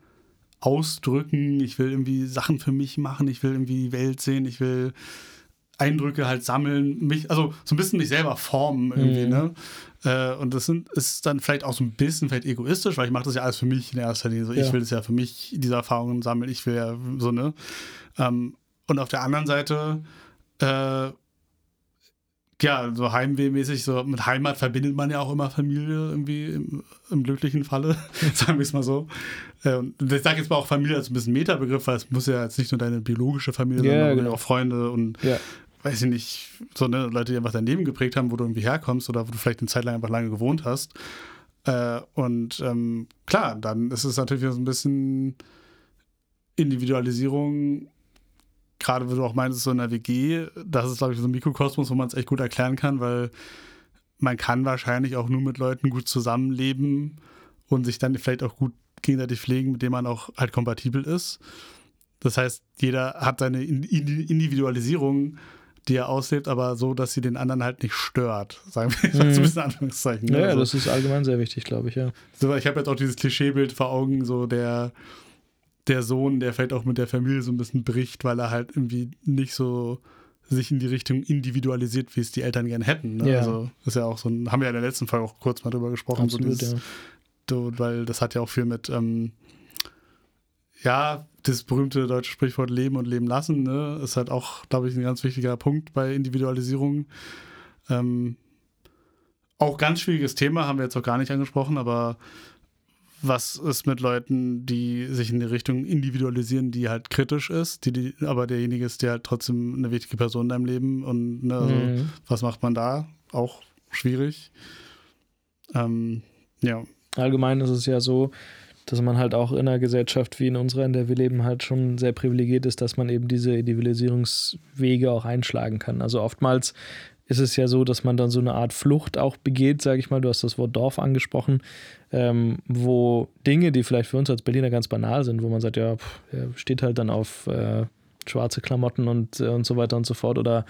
ausdrücken, ich will irgendwie Sachen für mich machen, ich will irgendwie die Welt sehen, ich will Eindrücke halt sammeln, mich, also so ein bisschen mich selber formen irgendwie, Mhm. ne? Äh, und das sind, ist dann vielleicht auch so ein bisschen vielleicht egoistisch, weil ich mache das ja alles für mich in erster Linie. So, Ich Ja. will es ja für mich, diese Erfahrungen sammeln, ich will ja so, ne? Ähm, und auf der anderen Seite, äh, ja, so heimwehmäßig, so mit Heimat verbindet man ja auch immer Familie irgendwie im, im glücklichen Falle, sagen wir es mal so. Und ich sage jetzt mal auch Familie als ein bisschen Metabegriff, weil es muss ja jetzt nicht nur deine biologische Familie Ja, sein, sondern genau. auch Freunde und Ja. weiß ich nicht, so ne, Leute, die einfach dein Leben geprägt haben, wo du irgendwie herkommst oder wo du vielleicht eine Zeit lang einfach lange gewohnt hast. Äh, und ähm, klar, dann ist es natürlich so ein bisschen Individualisierung, gerade wo du auch meinst, so in der WG, das ist, glaube ich, so ein Mikrokosmos, wo man es echt gut erklären kann, weil man kann wahrscheinlich auch nur mit Leuten gut zusammenleben und sich dann vielleicht auch gut gegenseitig pflegen, mit denen man auch halt kompatibel ist. Das heißt, jeder hat seine In- In- Individualisierung, die er auslebt, aber so, dass sie den anderen halt nicht stört. Sagen wir mal so ein bisschen Anführungszeichen. ne? Ja, Also- das ist allgemein sehr wichtig, glaube ich, ja. so, ich habe jetzt auch dieses Klischeebild vor Augen, so der, der Sohn, der vielleicht auch mit der Familie so ein bisschen bricht, weil er halt irgendwie nicht so sich in die Richtung individualisiert, wie es die Eltern gern hätten. Ne? Ja. Also ist ja auch so ein, haben wir ja in der letzten Folge auch kurz mal drüber gesprochen, Absolut, so dieses, ja. so, weil das hat ja auch viel mit, ähm, ja, das berühmte deutsche Sprichwort Leben und Leben lassen, ne? ist halt auch, glaube ich, ein ganz wichtiger Punkt bei Individualisierung. Ähm, auch ganz schwieriges Thema, haben wir jetzt auch gar nicht angesprochen, aber was ist mit Leuten, die sich in die Richtung individualisieren, die halt kritisch ist, die, die, aber derjenige ist, der halt trotzdem eine wichtige Person in deinem Leben und ne, also, Mhm. was macht man da? Auch schwierig. Ähm, ja. Allgemein ist es ja so, dass man halt auch in einer Gesellschaft wie in unserer, in der wir leben, halt schon sehr privilegiert ist, dass man eben diese Individualisierungswege auch einschlagen kann. Also oftmals ist es ja so, dass man dann so eine Art Flucht auch begeht, sage ich mal. Du hast das Wort Dorf angesprochen, ähm, wo Dinge, die vielleicht für uns als Berliner ganz banal sind, wo man sagt, ja, pff, steht halt dann auf äh, schwarze Klamotten und, äh, und so weiter und so fort oder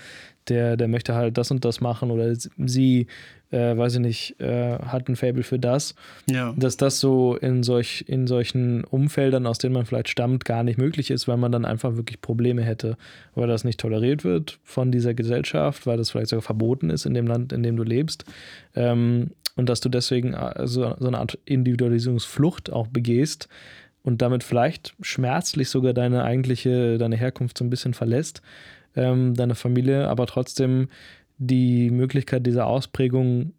der, der möchte halt das und das machen oder sie, äh, weiß ich nicht, äh, hat ein Fable für das Ja. dass das so in, solch, in solchen Umfeldern, aus denen man vielleicht stammt, gar nicht möglich ist, weil man dann einfach wirklich Probleme hätte, weil das nicht toleriert wird von dieser Gesellschaft, weil das vielleicht sogar verboten ist in dem Land, in dem du lebst. Ähm, und dass du deswegen äh, so, so eine Art Individualisierungsflucht auch begehst und damit vielleicht schmerzlich sogar deine eigentliche, deine Herkunft so ein bisschen verlässt, ähm, deine Familie, aber trotzdem die Möglichkeit dieser Ausprägung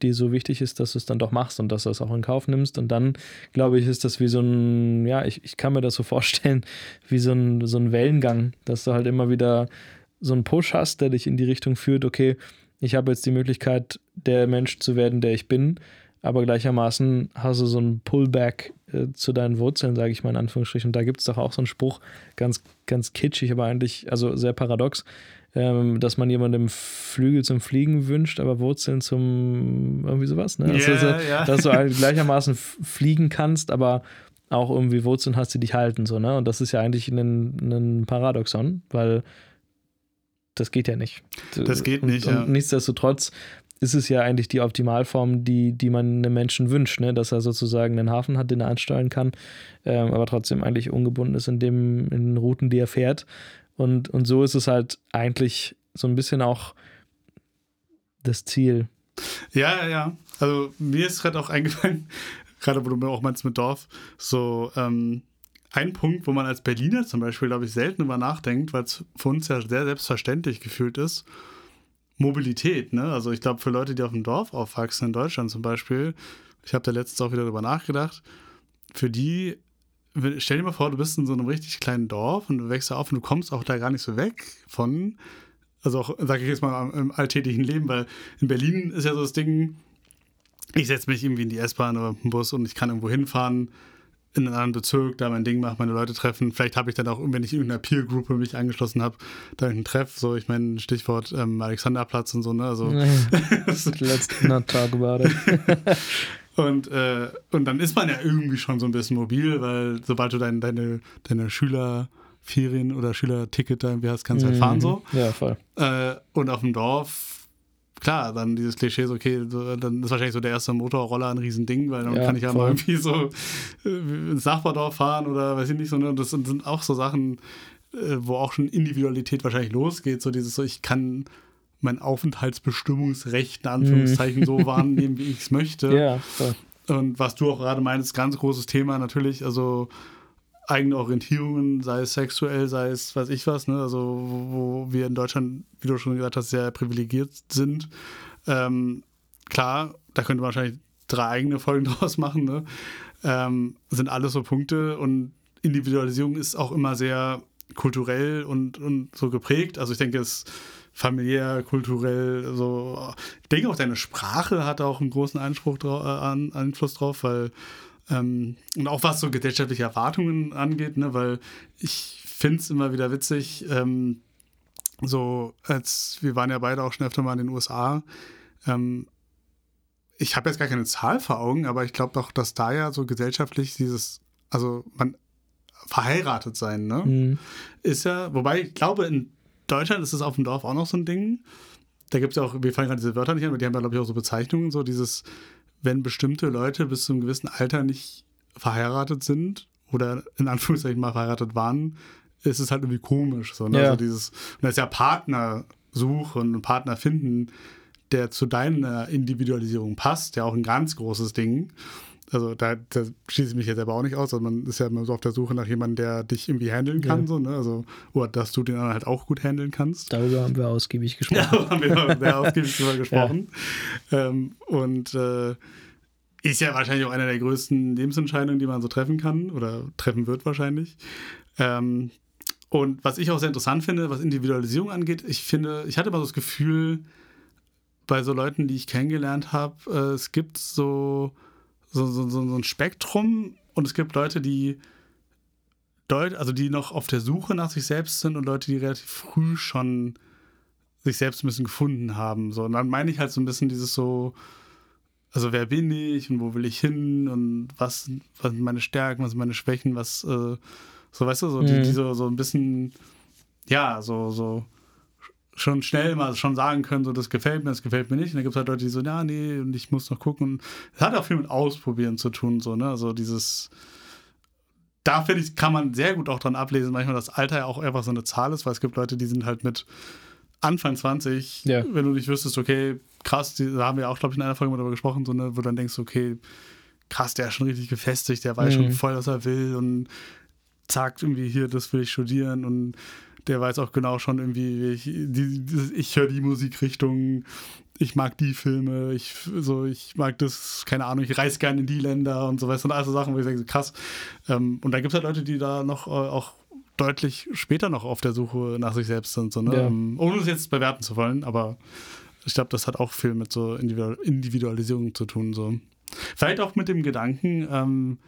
die so wichtig ist, dass du es dann doch machst und dass du es auch in Kauf nimmst. Und dann, glaube ich, ist das wie so ein, ja, ich, ich kann mir das so vorstellen, wie so ein, so ein Wellengang, dass du halt immer wieder so einen Push hast, der dich in die Richtung führt, okay, ich habe jetzt die Möglichkeit, der Mensch zu werden, der ich bin, aber gleichermaßen hast du so einen Pullback äh, zu deinen Wurzeln, sage ich mal in Anführungsstrichen. Und da gibt es doch auch so einen Spruch, ganz, ganz kitschig, aber eigentlich, also sehr paradox, ähm, dass man jemandem Flügel zum Fliegen wünscht, aber Wurzeln zum irgendwie sowas. Ne? Also, Ja, so, ja. Dass du halt gleichermaßen fliegen kannst, aber auch irgendwie Wurzeln hast, die dich halten. So, ne? Und das ist ja eigentlich ein, ein Paradoxon, weil das geht ja nicht. Das geht und, nicht, Und ja. nichtsdestotrotz ist es ja eigentlich die Optimalform, die, die man einem Menschen wünscht, ne? dass er sozusagen einen Hafen hat, den er ansteuern kann, ähm, aber trotzdem eigentlich ungebunden ist in, dem, in den Routen, die er fährt. Und, und so ist es halt eigentlich so ein bisschen auch das Ziel. Ja, ja, ja. Also mir ist gerade auch eingefallen, gerade wo du auch meinst mit Dorf, so ähm, ein Punkt, wo man als Berliner zum Beispiel, glaube ich, selten über nachdenkt, weil es für uns ja sehr selbstverständlich gefühlt ist, Mobilität. Ne? Also ich glaube, für Leute, die auf dem Dorf aufwachsen, in Deutschland zum Beispiel, ich habe da letztens auch wieder darüber nachgedacht, für die, stell dir mal vor, du bist in so einem richtig kleinen Dorf und du wächst da auf und du kommst auch da gar nicht so weg von, also auch, sage ich jetzt mal, im- alltäglichen Leben, weil in Berlin ist ja so das Ding, ich setze mich irgendwie in die S-Bahn oder im Bus und ich kann irgendwo hinfahren, in einen anderen Bezirk, da mein Ding machen, meine Leute treffen. Vielleicht habe ich dann auch, wenn ich in irgendeiner Peer-Gruppe mich angeschlossen habe, da irgendeinen Treff, so, ich meine, Stichwort ähm, Alexanderplatz und so, ne, also, Let's not talk about it. Und, äh, und dann ist man ja irgendwie schon so ein bisschen mobil, weil sobald du dein, deine, deine Schülerferien oder Schülerticket da irgendwie hast, kannst du halt fahren so. Ja, voll. Äh, und auf dem Dorf, klar, dann dieses Klischee so, okay, so, dann ist wahrscheinlich so der erste Motorroller ein Riesending, weil dann Ja, kann ich ja voll. mal irgendwie so äh, ins Nachbardorf fahren oder weiß ich nicht so. Und das sind, sind auch so Sachen, äh, wo auch schon Individualität wahrscheinlich losgeht. So dieses so, ich kann mein Aufenthaltsbestimmungsrecht in Anführungszeichen so wahrnehmen, wie ich es möchte. Mhm. Ja. Und was du auch gerade meinst, ganz großes Thema natürlich, also eigene Orientierungen, sei es sexuell, sei es weiß ich was, ne? also wo, wir in Deutschland, wie du schon gesagt hast, sehr privilegiert sind. Ähm, klar, da könnte man wahrscheinlich drei eigene Folgen draus machen, ne? ähm, sind alles so Punkte und Individualisierung ist auch immer sehr kulturell und, und so geprägt. Also ich denke, es familiär, kulturell, so. Ich denke auch deine Sprache hat auch einen großen Einspruch drau- äh, Einfluss drauf, weil ähm, und auch was so gesellschaftliche Erwartungen angeht, ne, weil ich finde es immer wieder witzig, ähm, so als wir waren ja beide auch schon öfter mal in den USA. Ähm, ich habe jetzt gar keine Zahl vor Augen, aber ich glaube doch, dass da ja so gesellschaftlich dieses, also man verheiratet sein, ne? Mhm. ist ja, wobei ich glaube, in Deutschland ist es auf dem Dorf auch noch so ein Ding. Da gibt es ja auch, wir fallen gerade diese Wörter nicht an, aber die haben ja, glaube ich, auch so Bezeichnungen, so dieses, wenn bestimmte Leute bis zu einem gewissen Alter nicht verheiratet sind oder in Anführungszeichen mal verheiratet waren, ist es halt irgendwie komisch. So, ne? Ja. also dieses, und das ist ja Partnersuche und Partner finden, der zu deiner Individualisierung passt, ja auch ein ganz großes Ding. Also da, da schließe ich mich jetzt aber auch nicht aus. Also man ist ja immer so auf der Suche nach jemandem, der dich irgendwie handeln kann, Ja. so, ne? Also, oder dass du den anderen halt auch gut handeln kannst. Darüber haben wir ausgiebig gesprochen. Ja, haben wir sehr ausgiebig drüber gesprochen. Ähm, und äh, ist ja wahrscheinlich auch eine der größten Lebensentscheidungen, die man so treffen kann oder treffen wird wahrscheinlich. Ähm, und was ich auch sehr interessant finde, was Individualisierung angeht, ich finde, ich hatte immer so das Gefühl, bei so Leuten, die ich kennengelernt habe, äh, es gibt so, so, so, so, ein Spektrum und es gibt Leute, die Deut also die noch auf der Suche nach sich selbst sind und Leute, die relativ früh schon sich selbst ein bisschen gefunden haben. So. Und dann meine ich halt so ein bisschen dieses so, also wer bin ich und wo will ich hin und was, was sind meine Stärken, was sind meine Schwächen, was, äh, so weißt du, so, die, Mhm. die so, so ein bisschen, ja, so, so schon schnell mal schon sagen können, so das gefällt mir, das gefällt mir nicht. Und dann gibt es halt Leute, die so, ja, nee, und ich muss noch gucken. Es hat auch viel mit Ausprobieren zu tun, so, ne? Also dieses, da finde ich, kann man sehr gut auch dran ablesen, manchmal das Alter ja auch einfach so eine Zahl ist, weil es gibt Leute, die sind halt mit Anfang 20, Ja. wenn du nicht wüsstest, okay, krass, die, da haben wir auch, glaube ich, in einer Folge mal darüber gesprochen, so, ne, wo du dann denkst, okay, krass, der ist schon richtig gefestigt, der weiß Mhm. schon voll, was er will und sagt irgendwie hier, das will ich studieren und der weiß auch genau schon irgendwie, wie ich, die, die, ich höre die Musikrichtung, ich mag die Filme, ich, so, ich mag das, keine Ahnung, ich reise gerne in die Länder und so was und all so Sachen, wo ich denke, so krass. Ähm, und dann gibt es halt Leute, die da noch äh, auch deutlich später noch auf der Suche nach sich selbst sind, so, ne? Ja. ähm, ohne es jetzt bewerten zu wollen, aber ich glaube, das hat auch viel mit so Individu Individualisierung zu tun. So. Vielleicht auch mit dem Gedanken, ähm,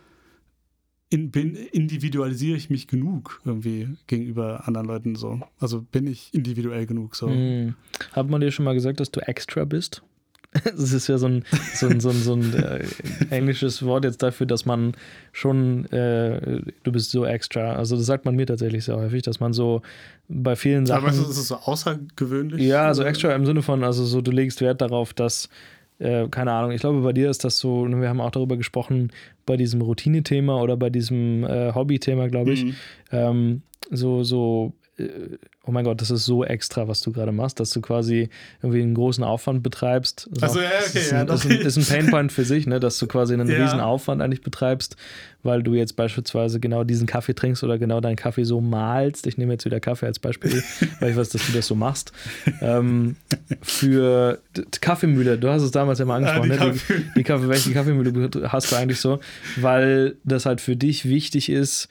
in, bin, individualisiere ich mich genug irgendwie gegenüber anderen Leuten so. Also bin ich individuell genug so. Mhm. Hat man dir schon mal gesagt, dass du extra bist? Das ist ja so ein, so ein, so ein, so ein äh, englisches Wort jetzt dafür, dass man schon, äh, du bist so extra. Also das sagt man mir tatsächlich sehr häufig, dass man so bei vielen Sachen. Aber ist es so außergewöhnlich? Ja, also Oder? extra im Sinne von, also so, du legst Wert darauf, dass, äh, keine Ahnung, ich glaube, bei dir ist das so, wir haben auch darüber gesprochen, bei diesem Routine-Thema oder bei diesem äh, Hobby-Thema, glaube ich, Mhm. ähm, so, so, oh mein Gott, das ist so extra, was du gerade machst, dass du quasi irgendwie einen großen Aufwand betreibst. Das ist Ach so, auch- ja, das okay, ist ja, ein, doch. ist, ein, ist ein Painpoint für sich, ne, dass du quasi einen Ja. riesen Aufwand eigentlich betreibst, weil du jetzt beispielsweise genau diesen Kaffee trinkst oder genau deinen Kaffee so malst. Ich nehme jetzt wieder Kaffee als Beispiel, weil ich weiß, dass du das so machst. Ähm, für Kaffeemühle, du hast es damals ja mal angesprochen, Ah, die ne? die, Kaffee- die Kaffee, welche Kaffeemühle hast du eigentlich so? Weil das halt für dich wichtig ist,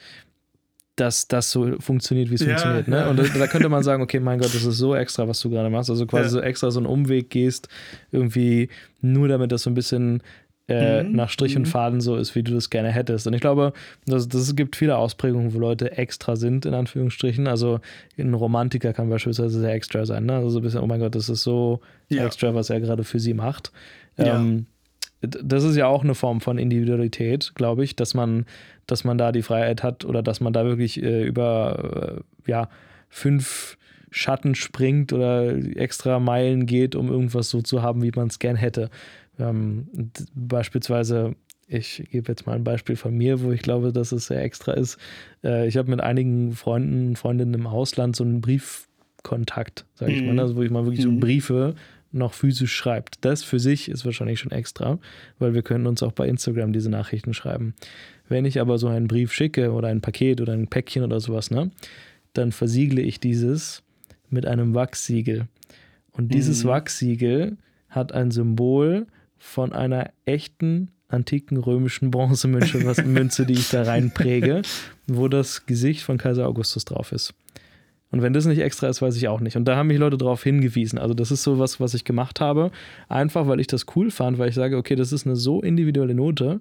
dass das so funktioniert, wie es Ja, funktioniert. Ne? ja. Und da, könnte man sagen, okay, mein Gott, das ist so extra, was du gerade machst. Also quasi Ja. so extra so einen Umweg gehst, irgendwie nur damit das so ein bisschen äh, Mhm, nach Strich und mhm. Faden so ist, wie du das gerne hättest. Und ich glaube, das, das gibt viele Ausprägungen, wo Leute extra sind, in Anführungsstrichen. Also ein Romantiker kann beispielsweise sehr extra sein. Ne? Also so ein bisschen, oh mein Gott, das ist so extra, was er gerade für sie macht. Ja. Ähm, das ist ja auch eine Form von Individualität, glaube ich, dass man, dass man da die Freiheit hat oder dass man da wirklich äh, über äh, ja, fünf Schatten springt oder extra Meilen geht, um irgendwas so zu haben, wie man es gern hätte. Ähm, beispielsweise, ich gebe jetzt mal ein Beispiel von mir, wo ich glaube, dass es sehr extra ist. Äh, ich habe mit einigen Freunden, Freundinnen im Ausland so einen Briefkontakt, sage ich mhm. mal, also wo ich mal wirklich so mhm. Briefe noch physisch schreibt. Das für sich ist wahrscheinlich schon extra, weil wir können uns auch bei Instagram diese Nachrichten schreiben. Wenn ich aber so einen Brief schicke oder ein Paket oder ein Päckchen oder sowas, ne, dann versiegle ich dieses mit einem Wachssiegel. Und dieses mhm. Wachssiegel hat ein Symbol von einer echten antiken römischen Bronzemünze, was Münze, die ich da reinpräge, wo das Gesicht von Kaiser Augustus drauf ist. Und wenn das nicht extra ist, weiß ich auch nicht. Und da haben mich Leute darauf hingewiesen. Also das ist so was, was ich gemacht habe, einfach weil ich das cool fand, weil ich sage, okay, das ist eine so individuelle Note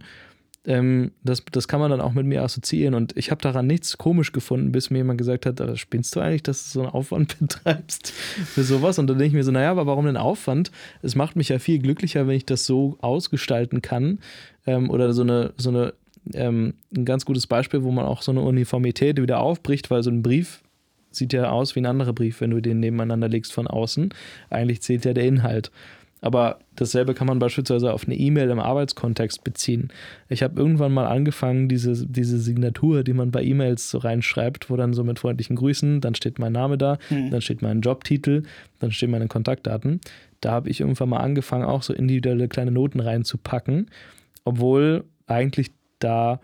ähm, das, das kann man dann auch mit mir assoziieren. Und ich habe daran nichts komisch gefunden, bis mir jemand gesagt hat, spinnst du eigentlich, dass du so einen Aufwand betreibst für sowas? Und dann denke ich mir so, naja, aber warum den Aufwand? Es macht mich ja viel glücklicher, wenn ich das so ausgestalten kann. Ähm, oder so eine, so eine ähm, ein ganz gutes Beispiel, wo man auch so eine Uniformität wieder aufbricht, weil so ein Brief sieht ja aus wie ein anderer Brief, wenn du den nebeneinander legst von außen. Eigentlich zählt ja der Inhalt. Aber dasselbe kann man beispielsweise auf eine E-Mail im Arbeitskontext beziehen. Ich habe irgendwann mal angefangen, diese, diese Signatur, die man bei E-Mails so reinschreibt, wo dann so mit freundlichen Grüßen, dann steht mein Name da, mhm. dann steht mein Jobtitel, dann stehen meine Kontaktdaten. Da habe ich irgendwann mal angefangen, auch so individuelle kleine Noten reinzupacken, obwohl eigentlich da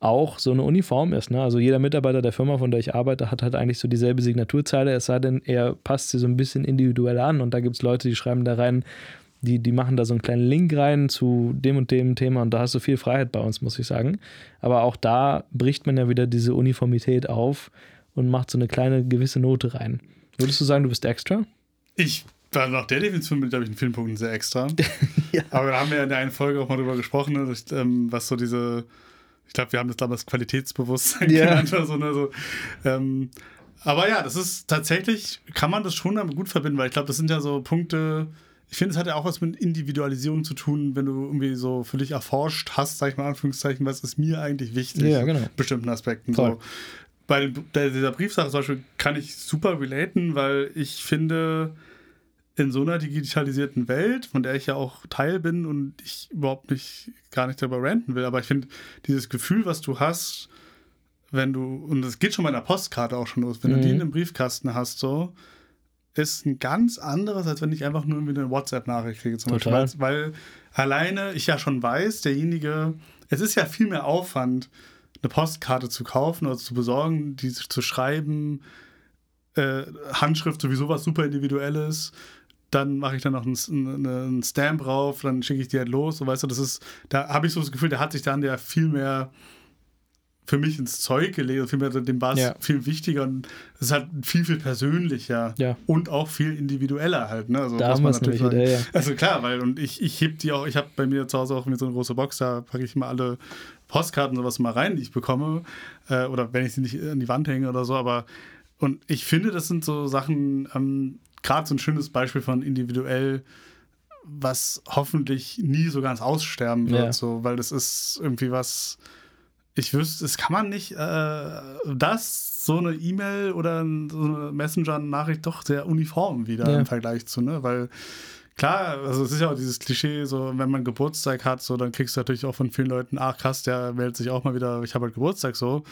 auch so eine Uniform ist. Ne? Also jeder Mitarbeiter der Firma, von der ich arbeite, hat halt eigentlich so dieselbe Signaturzeile, es sei denn, er passt sie so ein bisschen individuell an und da gibt es Leute, die schreiben da rein, die, die machen da so einen kleinen Link rein zu dem und dem Thema und da hast du viel Freiheit bei uns, muss ich sagen. Aber auch da bricht man ja wieder diese Uniformität auf und macht so eine kleine gewisse Note rein. Würdest du sagen, du bist extra? Ich war nach der Definition bin, glaube ich, in vielen Punkten sehr extra. ja. Aber da haben wir ja in der einen Folge auch mal drüber gesprochen, ne, ähm, was so diese ich glaube, wir haben das damals Qualitätsbewusstsein yeah. genannt oder so. Ne, so. Ähm, aber ja, das ist tatsächlich, kann man das schon damit gut verbinden, weil ich glaube, das sind ja so Punkte, ich finde, es hat ja auch was mit Individualisierung zu tun, wenn du irgendwie so für dich erforscht hast, sag ich mal in Anführungszeichen, was ist mir eigentlich wichtig ja, genau. bestimmten Aspekten. So. Bei dieser Briefsache zum Beispiel kann ich super relaten, weil ich finde, in so einer digitalisierten Welt, von der ich ja auch Teil bin und ich überhaupt nicht gar nicht darüber ranten will, aber ich finde dieses Gefühl, was du hast, wenn du, und es geht schon bei einer Postkarte auch schon los, wenn mhm. du die in einem Briefkasten hast, so, ist ein ganz anderes, als wenn ich einfach nur irgendwie eine WhatsApp-Nachricht kriege, zum Total. Beispiel. Weil, weil alleine ich ja schon weiß, derjenige, es ist ja viel mehr Aufwand, eine Postkarte zu kaufen oder zu besorgen, die zu schreiben, äh, Handschrift sowieso was super individuelles dann mache ich dann noch einen, einen Stamp drauf, dann schicke ich die halt los. So, weißt du, das ist, da habe ich so das Gefühl, der hat sich dann ja viel mehr für mich ins Zeug gelegt, viel mehr, dem war es ja. viel wichtiger und es ist halt viel, viel persönlicher ja. und auch viel individueller halt. Ne? Also, da wir es natürlich wieder, ja. Also klar, weil und ich, ich heb die auch, ich habe bei mir zu Hause auch so eine große Box, da packe ich immer alle Postkarten sowas mal rein, die ich bekomme. Äh, oder wenn ich sie nicht an die Wand hänge oder so, aber und ich finde, das sind so Sachen, ähm, gerade so ein schönes Beispiel von individuell, was hoffentlich nie so ganz aussterben wird, ja. so, weil das ist irgendwie was, ich wüsste, das kann man nicht, äh, das, so eine E-Mail oder so eine Messenger-Nachricht doch sehr uniform wieder ja. im Vergleich zu, ne, weil klar, also es ist ja auch dieses Klischee, so wenn man Geburtstag hat, so dann kriegst du natürlich auch von vielen Leuten, ach krass, der meldet sich auch mal wieder, ich habe halt Geburtstag so.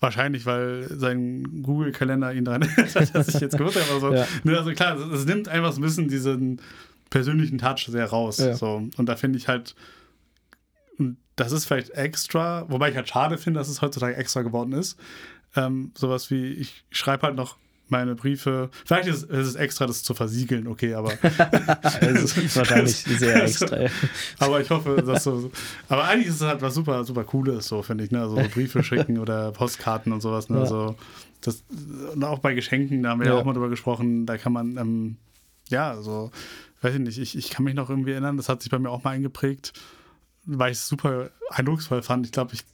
Wahrscheinlich, weil sein Google-Kalender ihn daran erinnert, dass ich jetzt Geburtstag habe. So. Ja. Ne, also klar, es nimmt einfach so ein bisschen diesen persönlichen Touch sehr raus. Ja. So. Und da finde ich halt, das ist vielleicht extra, wobei ich halt schade finde, dass es heutzutage extra geworden ist. Ähm, sowas wie, ich schreibe halt noch meine Briefe. Vielleicht ist, ist es extra, das zu versiegeln, okay, aber. es ist wahrscheinlich sehr extra. Ja. aber ich hoffe, dass so. Aber eigentlich ist es halt was super, super Cooles, so finde ich, ne? Also Briefe schicken oder Postkarten und sowas, ne? Ja. Also das, und auch bei Geschenken, da haben wir ja, auch mal drüber gesprochen, da kann man, ähm, ja, also, weiß ich nicht, ich, ich kann mich noch irgendwie erinnern, das hat sich bei mir auch mal eingeprägt weil ich es super eindrucksvoll fand. Ich glaube, ich,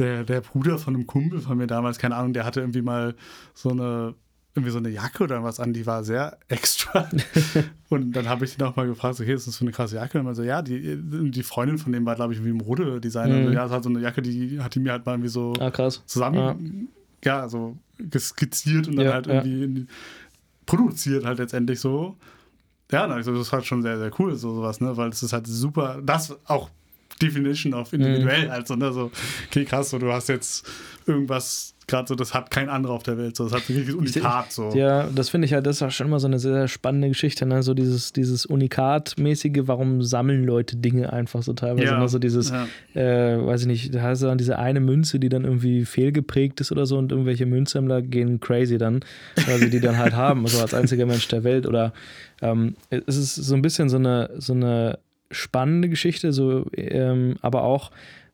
der, der Bruder von einem Kumpel von mir damals, keine Ahnung, der hatte irgendwie mal so eine irgendwie so eine Jacke oder was an, die war sehr extra. und dann habe ich ihn auch mal gefragt, okay, ist das für eine krasse Jacke? Und er so, ja, die, die Freundin von dem war, glaube ich, wie Modedesigner. Mhm. Also, ja, es hat so eine Jacke, die hat die mir halt mal irgendwie so ah, zusammen, ja. ja, so skizziert und dann ja, halt irgendwie ja. produziert halt letztendlich so. Ja, also das ist halt schon sehr, sehr cool, so sowas, ne? Weil es ist halt super, das auch Definition of individuell, mhm. also, ne? So, okay, krass, so du hast jetzt irgendwas gerade so, das hat kein anderer auf der Welt. So, das hat wirklich Unikat. So. Ja, das finde ich halt, das ist auch schon immer so eine sehr, sehr spannende Geschichte. Ne? So dieses, dieses Unikat-mäßige, warum sammeln Leute Dinge einfach so teilweise? Ja. Ne? So dieses, ja. äh, weiß ich nicht, da hast du dann diese eine Münze, die dann irgendwie fehlgeprägt ist oder so und irgendwelche Münzsammler gehen crazy dann, weil sie die dann halt haben, so als einziger Mensch der Welt. Oder ähm, es ist so ein bisschen so eine, so eine spannende Geschichte, so, ähm, aber auch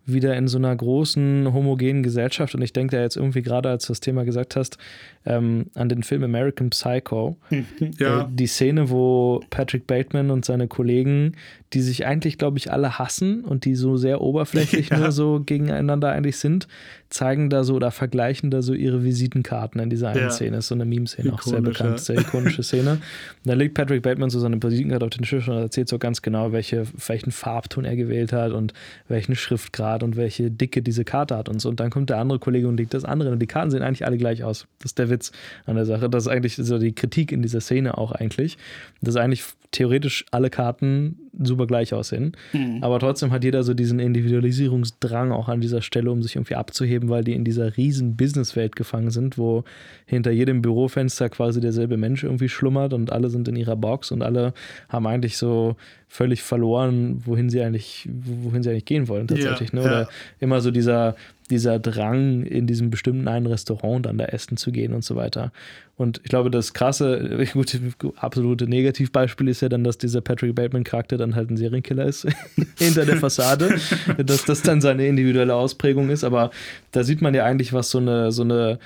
wieder in so einer großen, homogenen Gesellschaft. Und ich denke da jetzt irgendwie gerade, als du das Thema gesagt hast, ähm, an den Film American Psycho. Ja. Äh, die Szene, wo Patrick Bateman und seine Kollegen, die sich eigentlich, glaube ich, alle hassen und die so sehr oberflächlich ja. nur so gegeneinander eigentlich sind, zeigen da so oder vergleichen da so ihre Visitenkarten in dieser einen ja. Szene. ist so eine Meme-Szene, auch sehr bekannt, sehr ikonische Szene. Und da legt Patrick Bateman so seine Visitenkarte auf den Tisch und erzählt so ganz genau, welche, welchen Farbton er gewählt hat und welchen Schriftgrad und welche Dicke diese Karte hat und so. Und dann kommt der andere Kollege und legt das andere. Und die Karten sehen eigentlich alle gleich aus. Das ist der Witz an der Sache. Das ist eigentlich so die Kritik in dieser Szene auch eigentlich. Das ist eigentlich theoretisch alle Karten super gleich aussehen. Mhm. Aber trotzdem hat jeder so diesen Individualisierungsdrang auch an dieser Stelle, um sich irgendwie abzuheben, weil die in dieser riesen Businesswelt gefangen sind, wo hinter jedem Bürofenster quasi derselbe Mensch irgendwie schlummert und alle sind in ihrer Box und alle haben eigentlich so völlig verloren, wohin sie eigentlich, wohin sie eigentlich gehen wollen tatsächlich. Ja, ne? Oder ja. immer so dieser, dieser Drang, in diesem bestimmten einen Restaurant dann da essen zu gehen und so weiter. Und ich glaube, das krasse, gut, absolute Negativbeispiel ist ja dann, dass dieser Patrick Bateman-Charakter dann halt ein Serienkiller ist hinter der Fassade, dass das dann seine individuelle Ausprägung ist. Aber da sieht man ja eigentlich, was so eine, so eine,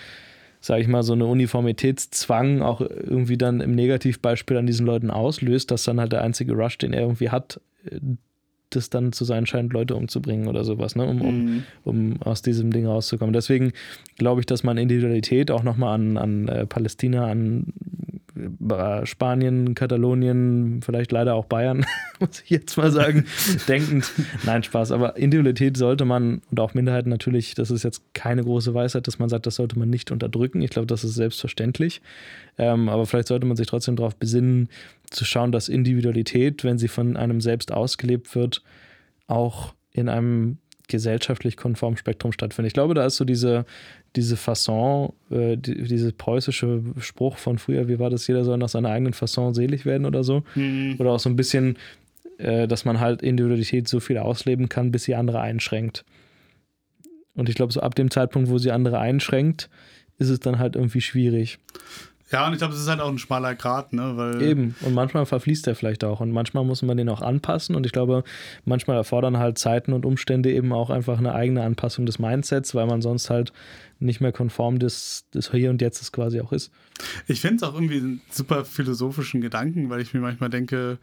sage ich mal, so eine Uniformitätszwang auch irgendwie dann im Negativbeispiel an diesen Leuten auslöst, dass dann halt der einzige Rush, den er irgendwie hat, das dann zu sein scheint, Leute umzubringen oder sowas, ne? um, um, mhm. um aus diesem Ding rauszukommen. Deswegen glaube ich, dass man Individualität auch nochmal an, an äh, Palästina, an Spanien, Katalonien, vielleicht leider auch Bayern, muss ich jetzt mal sagen, denkend. Nein, Spaß. Aber Individualität sollte man und auch Minderheiten natürlich, das ist jetzt keine große Weisheit, dass man sagt, das sollte man nicht unterdrücken. Ich glaube, das ist selbstverständlich. Ähm, aber vielleicht sollte man sich trotzdem darauf besinnen, zu schauen, dass Individualität, wenn sie von einem selbst ausgelebt wird, auch in einem gesellschaftlich konformen Spektrum stattfindet. Ich glaube, da ist so diese, diese Fasson, äh, die, diese preußische Spruch von früher, wie war das, jeder soll nach seiner eigenen Fasson selig werden oder so. Mhm. Oder auch so ein bisschen, äh, dass man halt Individualität so viel ausleben kann, bis sie andere einschränkt. Und ich glaube, so ab dem Zeitpunkt, wo sie andere einschränkt, ist es dann halt irgendwie schwierig. Ja, und ich glaube, es ist halt auch ein schmaler Grat, ne? Weil Eben. Und manchmal verfließt er vielleicht auch. Und manchmal muss man den auch anpassen. Und ich glaube, manchmal erfordern halt Zeiten und Umstände eben auch einfach eine eigene Anpassung des Mindsets, weil man sonst halt nicht mehr konform des, des Hier und Jetzt quasi auch ist. Ich finde es auch irgendwie einen super philosophischen Gedanken, weil ich mir manchmal denke,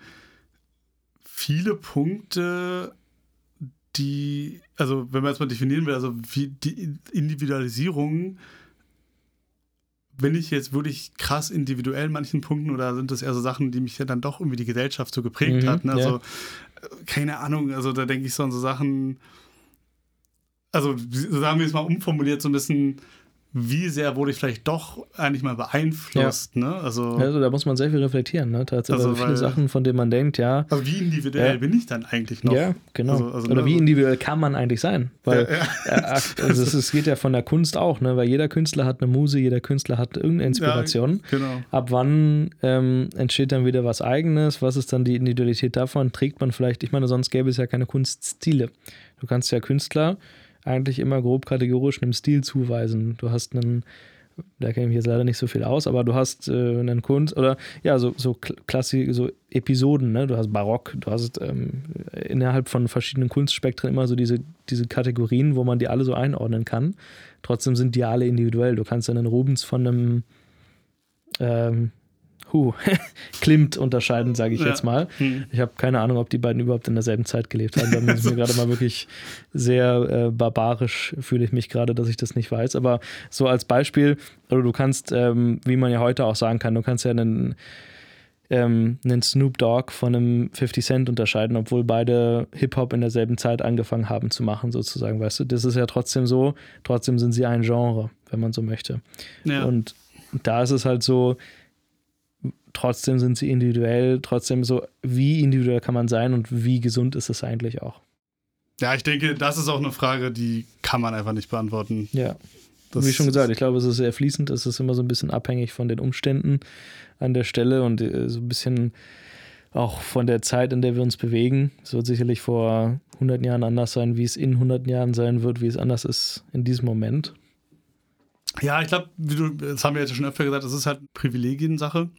viele Punkte, die, also wenn man jetzt mal definieren will, also wie die Individualisierung bin ich jetzt wirklich krass individuell in manchen Punkten oder sind das eher so Sachen, die mich ja dann doch irgendwie die Gesellschaft so geprägt mhm, hat? Ne? Also, ja. keine Ahnung, also da denke ich so an so Sachen, also sagen wir es mal umformuliert, so ein bisschen wie sehr wurde ich vielleicht doch eigentlich mal beeinflusst, ja. ne? Also, also da muss man sehr viel reflektieren, ne? Tatsächlich also, viele weil, Sachen, von denen man denkt, ja. Aber wie individuell ja. bin ich dann eigentlich noch? Ja, genau. Also, also, Oder ne? wie individuell kann man eigentlich sein? Weil ja, also es, es, geht ja von der Kunst auch, ne? Weil jeder Künstler hat eine Muse, jeder Künstler hat irgendeine Inspiration. genau. Ab wann ähm, entsteht dann wieder was Eigenes? Was ist dann die Individualität davon? Trägt man vielleicht, ich meine, sonst gäbe es ja keine Kunststile. Du kannst ja Künstler eigentlich immer grob kategorisch einem Stil zuweisen. Du hast einen, da kenne ich jetzt leider nicht so viel aus, aber du hast äh, einen Kunst oder ja, so, so klassisch, so Episoden, ne? Du hast Barock, du hast ähm, innerhalb von verschiedenen Kunstspektren immer so diese, diese Kategorien, wo man die alle so einordnen kann. Trotzdem sind die alle individuell. Du kannst einen Rubens von einem ähm, Huh, Klimt unterscheiden, sage ich Ja. jetzt mal. Hm. Ich habe keine Ahnung, ob die beiden überhaupt in derselben Zeit gelebt haben. Da ich mir gerade mal wirklich sehr äh, barbarisch fühle ich mich gerade, dass ich das nicht weiß. Aber so als Beispiel, oder du kannst, ähm, wie man ja heute auch sagen kann, du kannst ja einen, ähm, einen Snoop Dogg von einem 50 Cent unterscheiden, obwohl beide Hip-Hop in derselben Zeit angefangen haben zu machen, sozusagen. Weißt du, das ist ja trotzdem so, trotzdem sind sie ein Genre, wenn man so möchte. Ja. Und da ist es halt so, trotzdem sind sie individuell, trotzdem so, wie individuell kann man sein und wie gesund ist es eigentlich auch. ja, ich denke, das ist auch eine Frage, die kann man einfach nicht beantworten. Ja, Das wie schon gesagt, ich glaube, es ist sehr fließend, es ist immer so ein bisschen abhängig von den Umständen an der Stelle und äh, so ein bisschen auch von der Zeit, in der wir uns bewegen. Es wird sicherlich vor 100 Jahren anders sein, wie es in 100 Jahren sein wird, wie es anders ist in diesem Moment. Ja, ich glaube, wie du, das haben wir jetzt schon öfter gesagt, das ist halt eine Privilegiensache.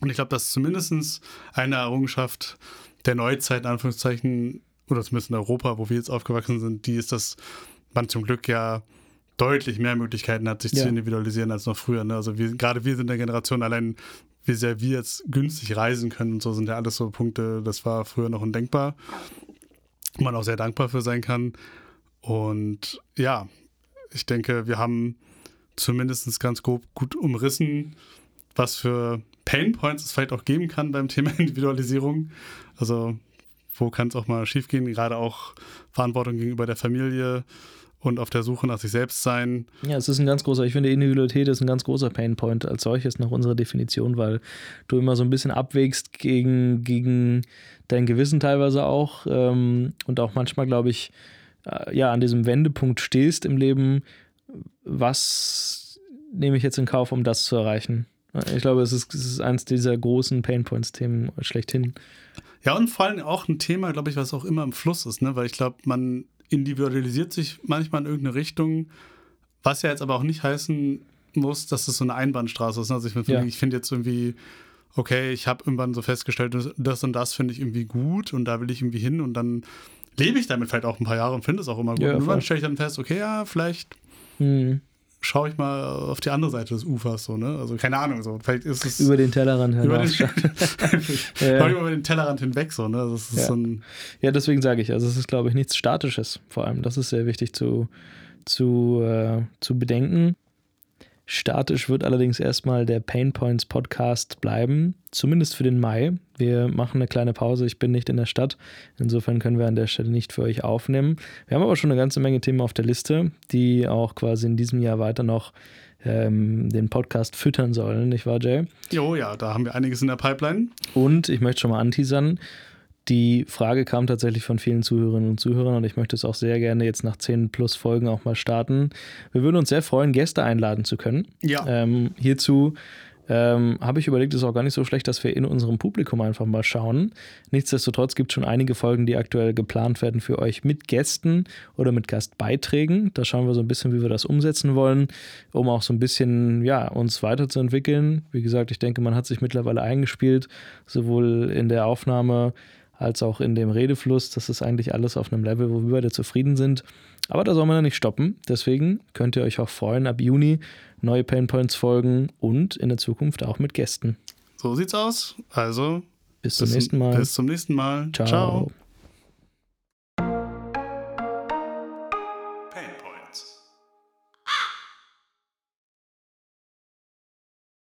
Und ich glaube, dass zumindest eine Errungenschaft der Neuzeit, in Anführungszeichen, oder zumindest in Europa, wo wir jetzt aufgewachsen sind, die ist, dass man zum Glück ja deutlich mehr Möglichkeiten hat, sich Ja. zu individualisieren als noch früher. Ne? Also wir, gerade wir sind der Generation, allein wie sehr wir jetzt günstig reisen können und so sind ja alles so Punkte, das war früher noch undenkbar. Wo man auch sehr dankbar für sein kann. Und ja, ich denke, wir haben zumindest ganz grob gut umrissen, was für Painpoints es vielleicht auch geben kann beim Thema Individualisierung. Also wo kann es auch mal schiefgehen, gerade auch Verantwortung gegenüber der Familie und auf der Suche nach sich selbst sein. Ja, es ist ein ganz großer, ich finde, Individualität ist ein ganz großer Painpoint als solches nach unserer Definition, weil du immer so ein bisschen abwägst gegen, gegen dein Gewissen teilweise auch ähm, und auch manchmal, glaube ich, äh, ja, an diesem Wendepunkt stehst im Leben, was nehme ich jetzt in Kauf, um das zu erreichen? Ich glaube, es ist, es ist eins dieser großen Painpoints-Themen schlechthin. Ja, und vor allem auch ein Thema, glaube ich, was auch immer im Fluss ist, ne? weil ich glaube, man individualisiert sich manchmal in irgendeine Richtung, was ja jetzt aber auch nicht heißen muss, dass es so eine Einbahnstraße ist. Also ich, find- Ja. ich finde jetzt irgendwie, okay, ich habe irgendwann so festgestellt, das und das finde ich irgendwie gut und da will ich irgendwie hin und dann lebe ich damit vielleicht auch ein paar Jahre und finde es auch immer gut. Ja, und irgendwann stelle ich dann fest, okay, ja, vielleicht Hm. Schaue ich mal auf die andere Seite des Ufers so, ne? Also keine Ahnung, so vielleicht ist es Über den Tellerrand über den. Ja. über den Tellerrand hinweg so, ne? Das ist Ja. so ein Ja, deswegen sage ich, also es ist, glaube ich, nichts Statisches vor allem. Das ist sehr wichtig zu, zu, äh, zu bedenken. Statisch wird allerdings erstmal der Pain Points Podcast bleiben, zumindest für den Mai. Wir machen eine kleine Pause. Ich bin nicht in der Stadt. Insofern können wir an der Stelle nicht für euch aufnehmen. Wir haben aber schon eine ganze Menge Themen auf der Liste, die auch quasi in diesem Jahr weiter noch ähm, den Podcast füttern sollen, nicht wahr, Jay? Jo, ja, da haben wir einiges in der Pipeline. Und ich möchte schon mal anteasern, die Frage kam tatsächlich von vielen Zuhörerinnen und Zuhörern und ich möchte es auch sehr gerne jetzt nach 10 plus Folgen auch mal starten. Wir würden uns sehr freuen, Gäste einladen zu können. Ja. Ähm, hierzu ähm, habe ich überlegt, es ist auch gar nicht so schlecht, dass wir in unserem Publikum einfach mal schauen. Nichtsdestotrotz gibt es schon einige Folgen, die aktuell geplant werden für euch mit Gästen oder mit Gastbeiträgen. Da schauen wir so ein bisschen, wie wir das umsetzen wollen, um auch so ein bisschen, ja, uns weiterzuentwickeln. Wie gesagt, ich denke, man hat sich mittlerweile eingespielt, sowohl in der Aufnahme als auch in dem Redefluss. Das ist eigentlich alles auf einem Level, wo wir beide zufrieden sind. Aber da soll man ja nicht stoppen. Deswegen könnt ihr euch auch freuen, ab Juni neue Painpoints folgen und in der Zukunft auch mit Gästen. So sieht's aus. Also Bis zum nächsten Mal. Bis zum nächsten Mal. Ciao. Ciao.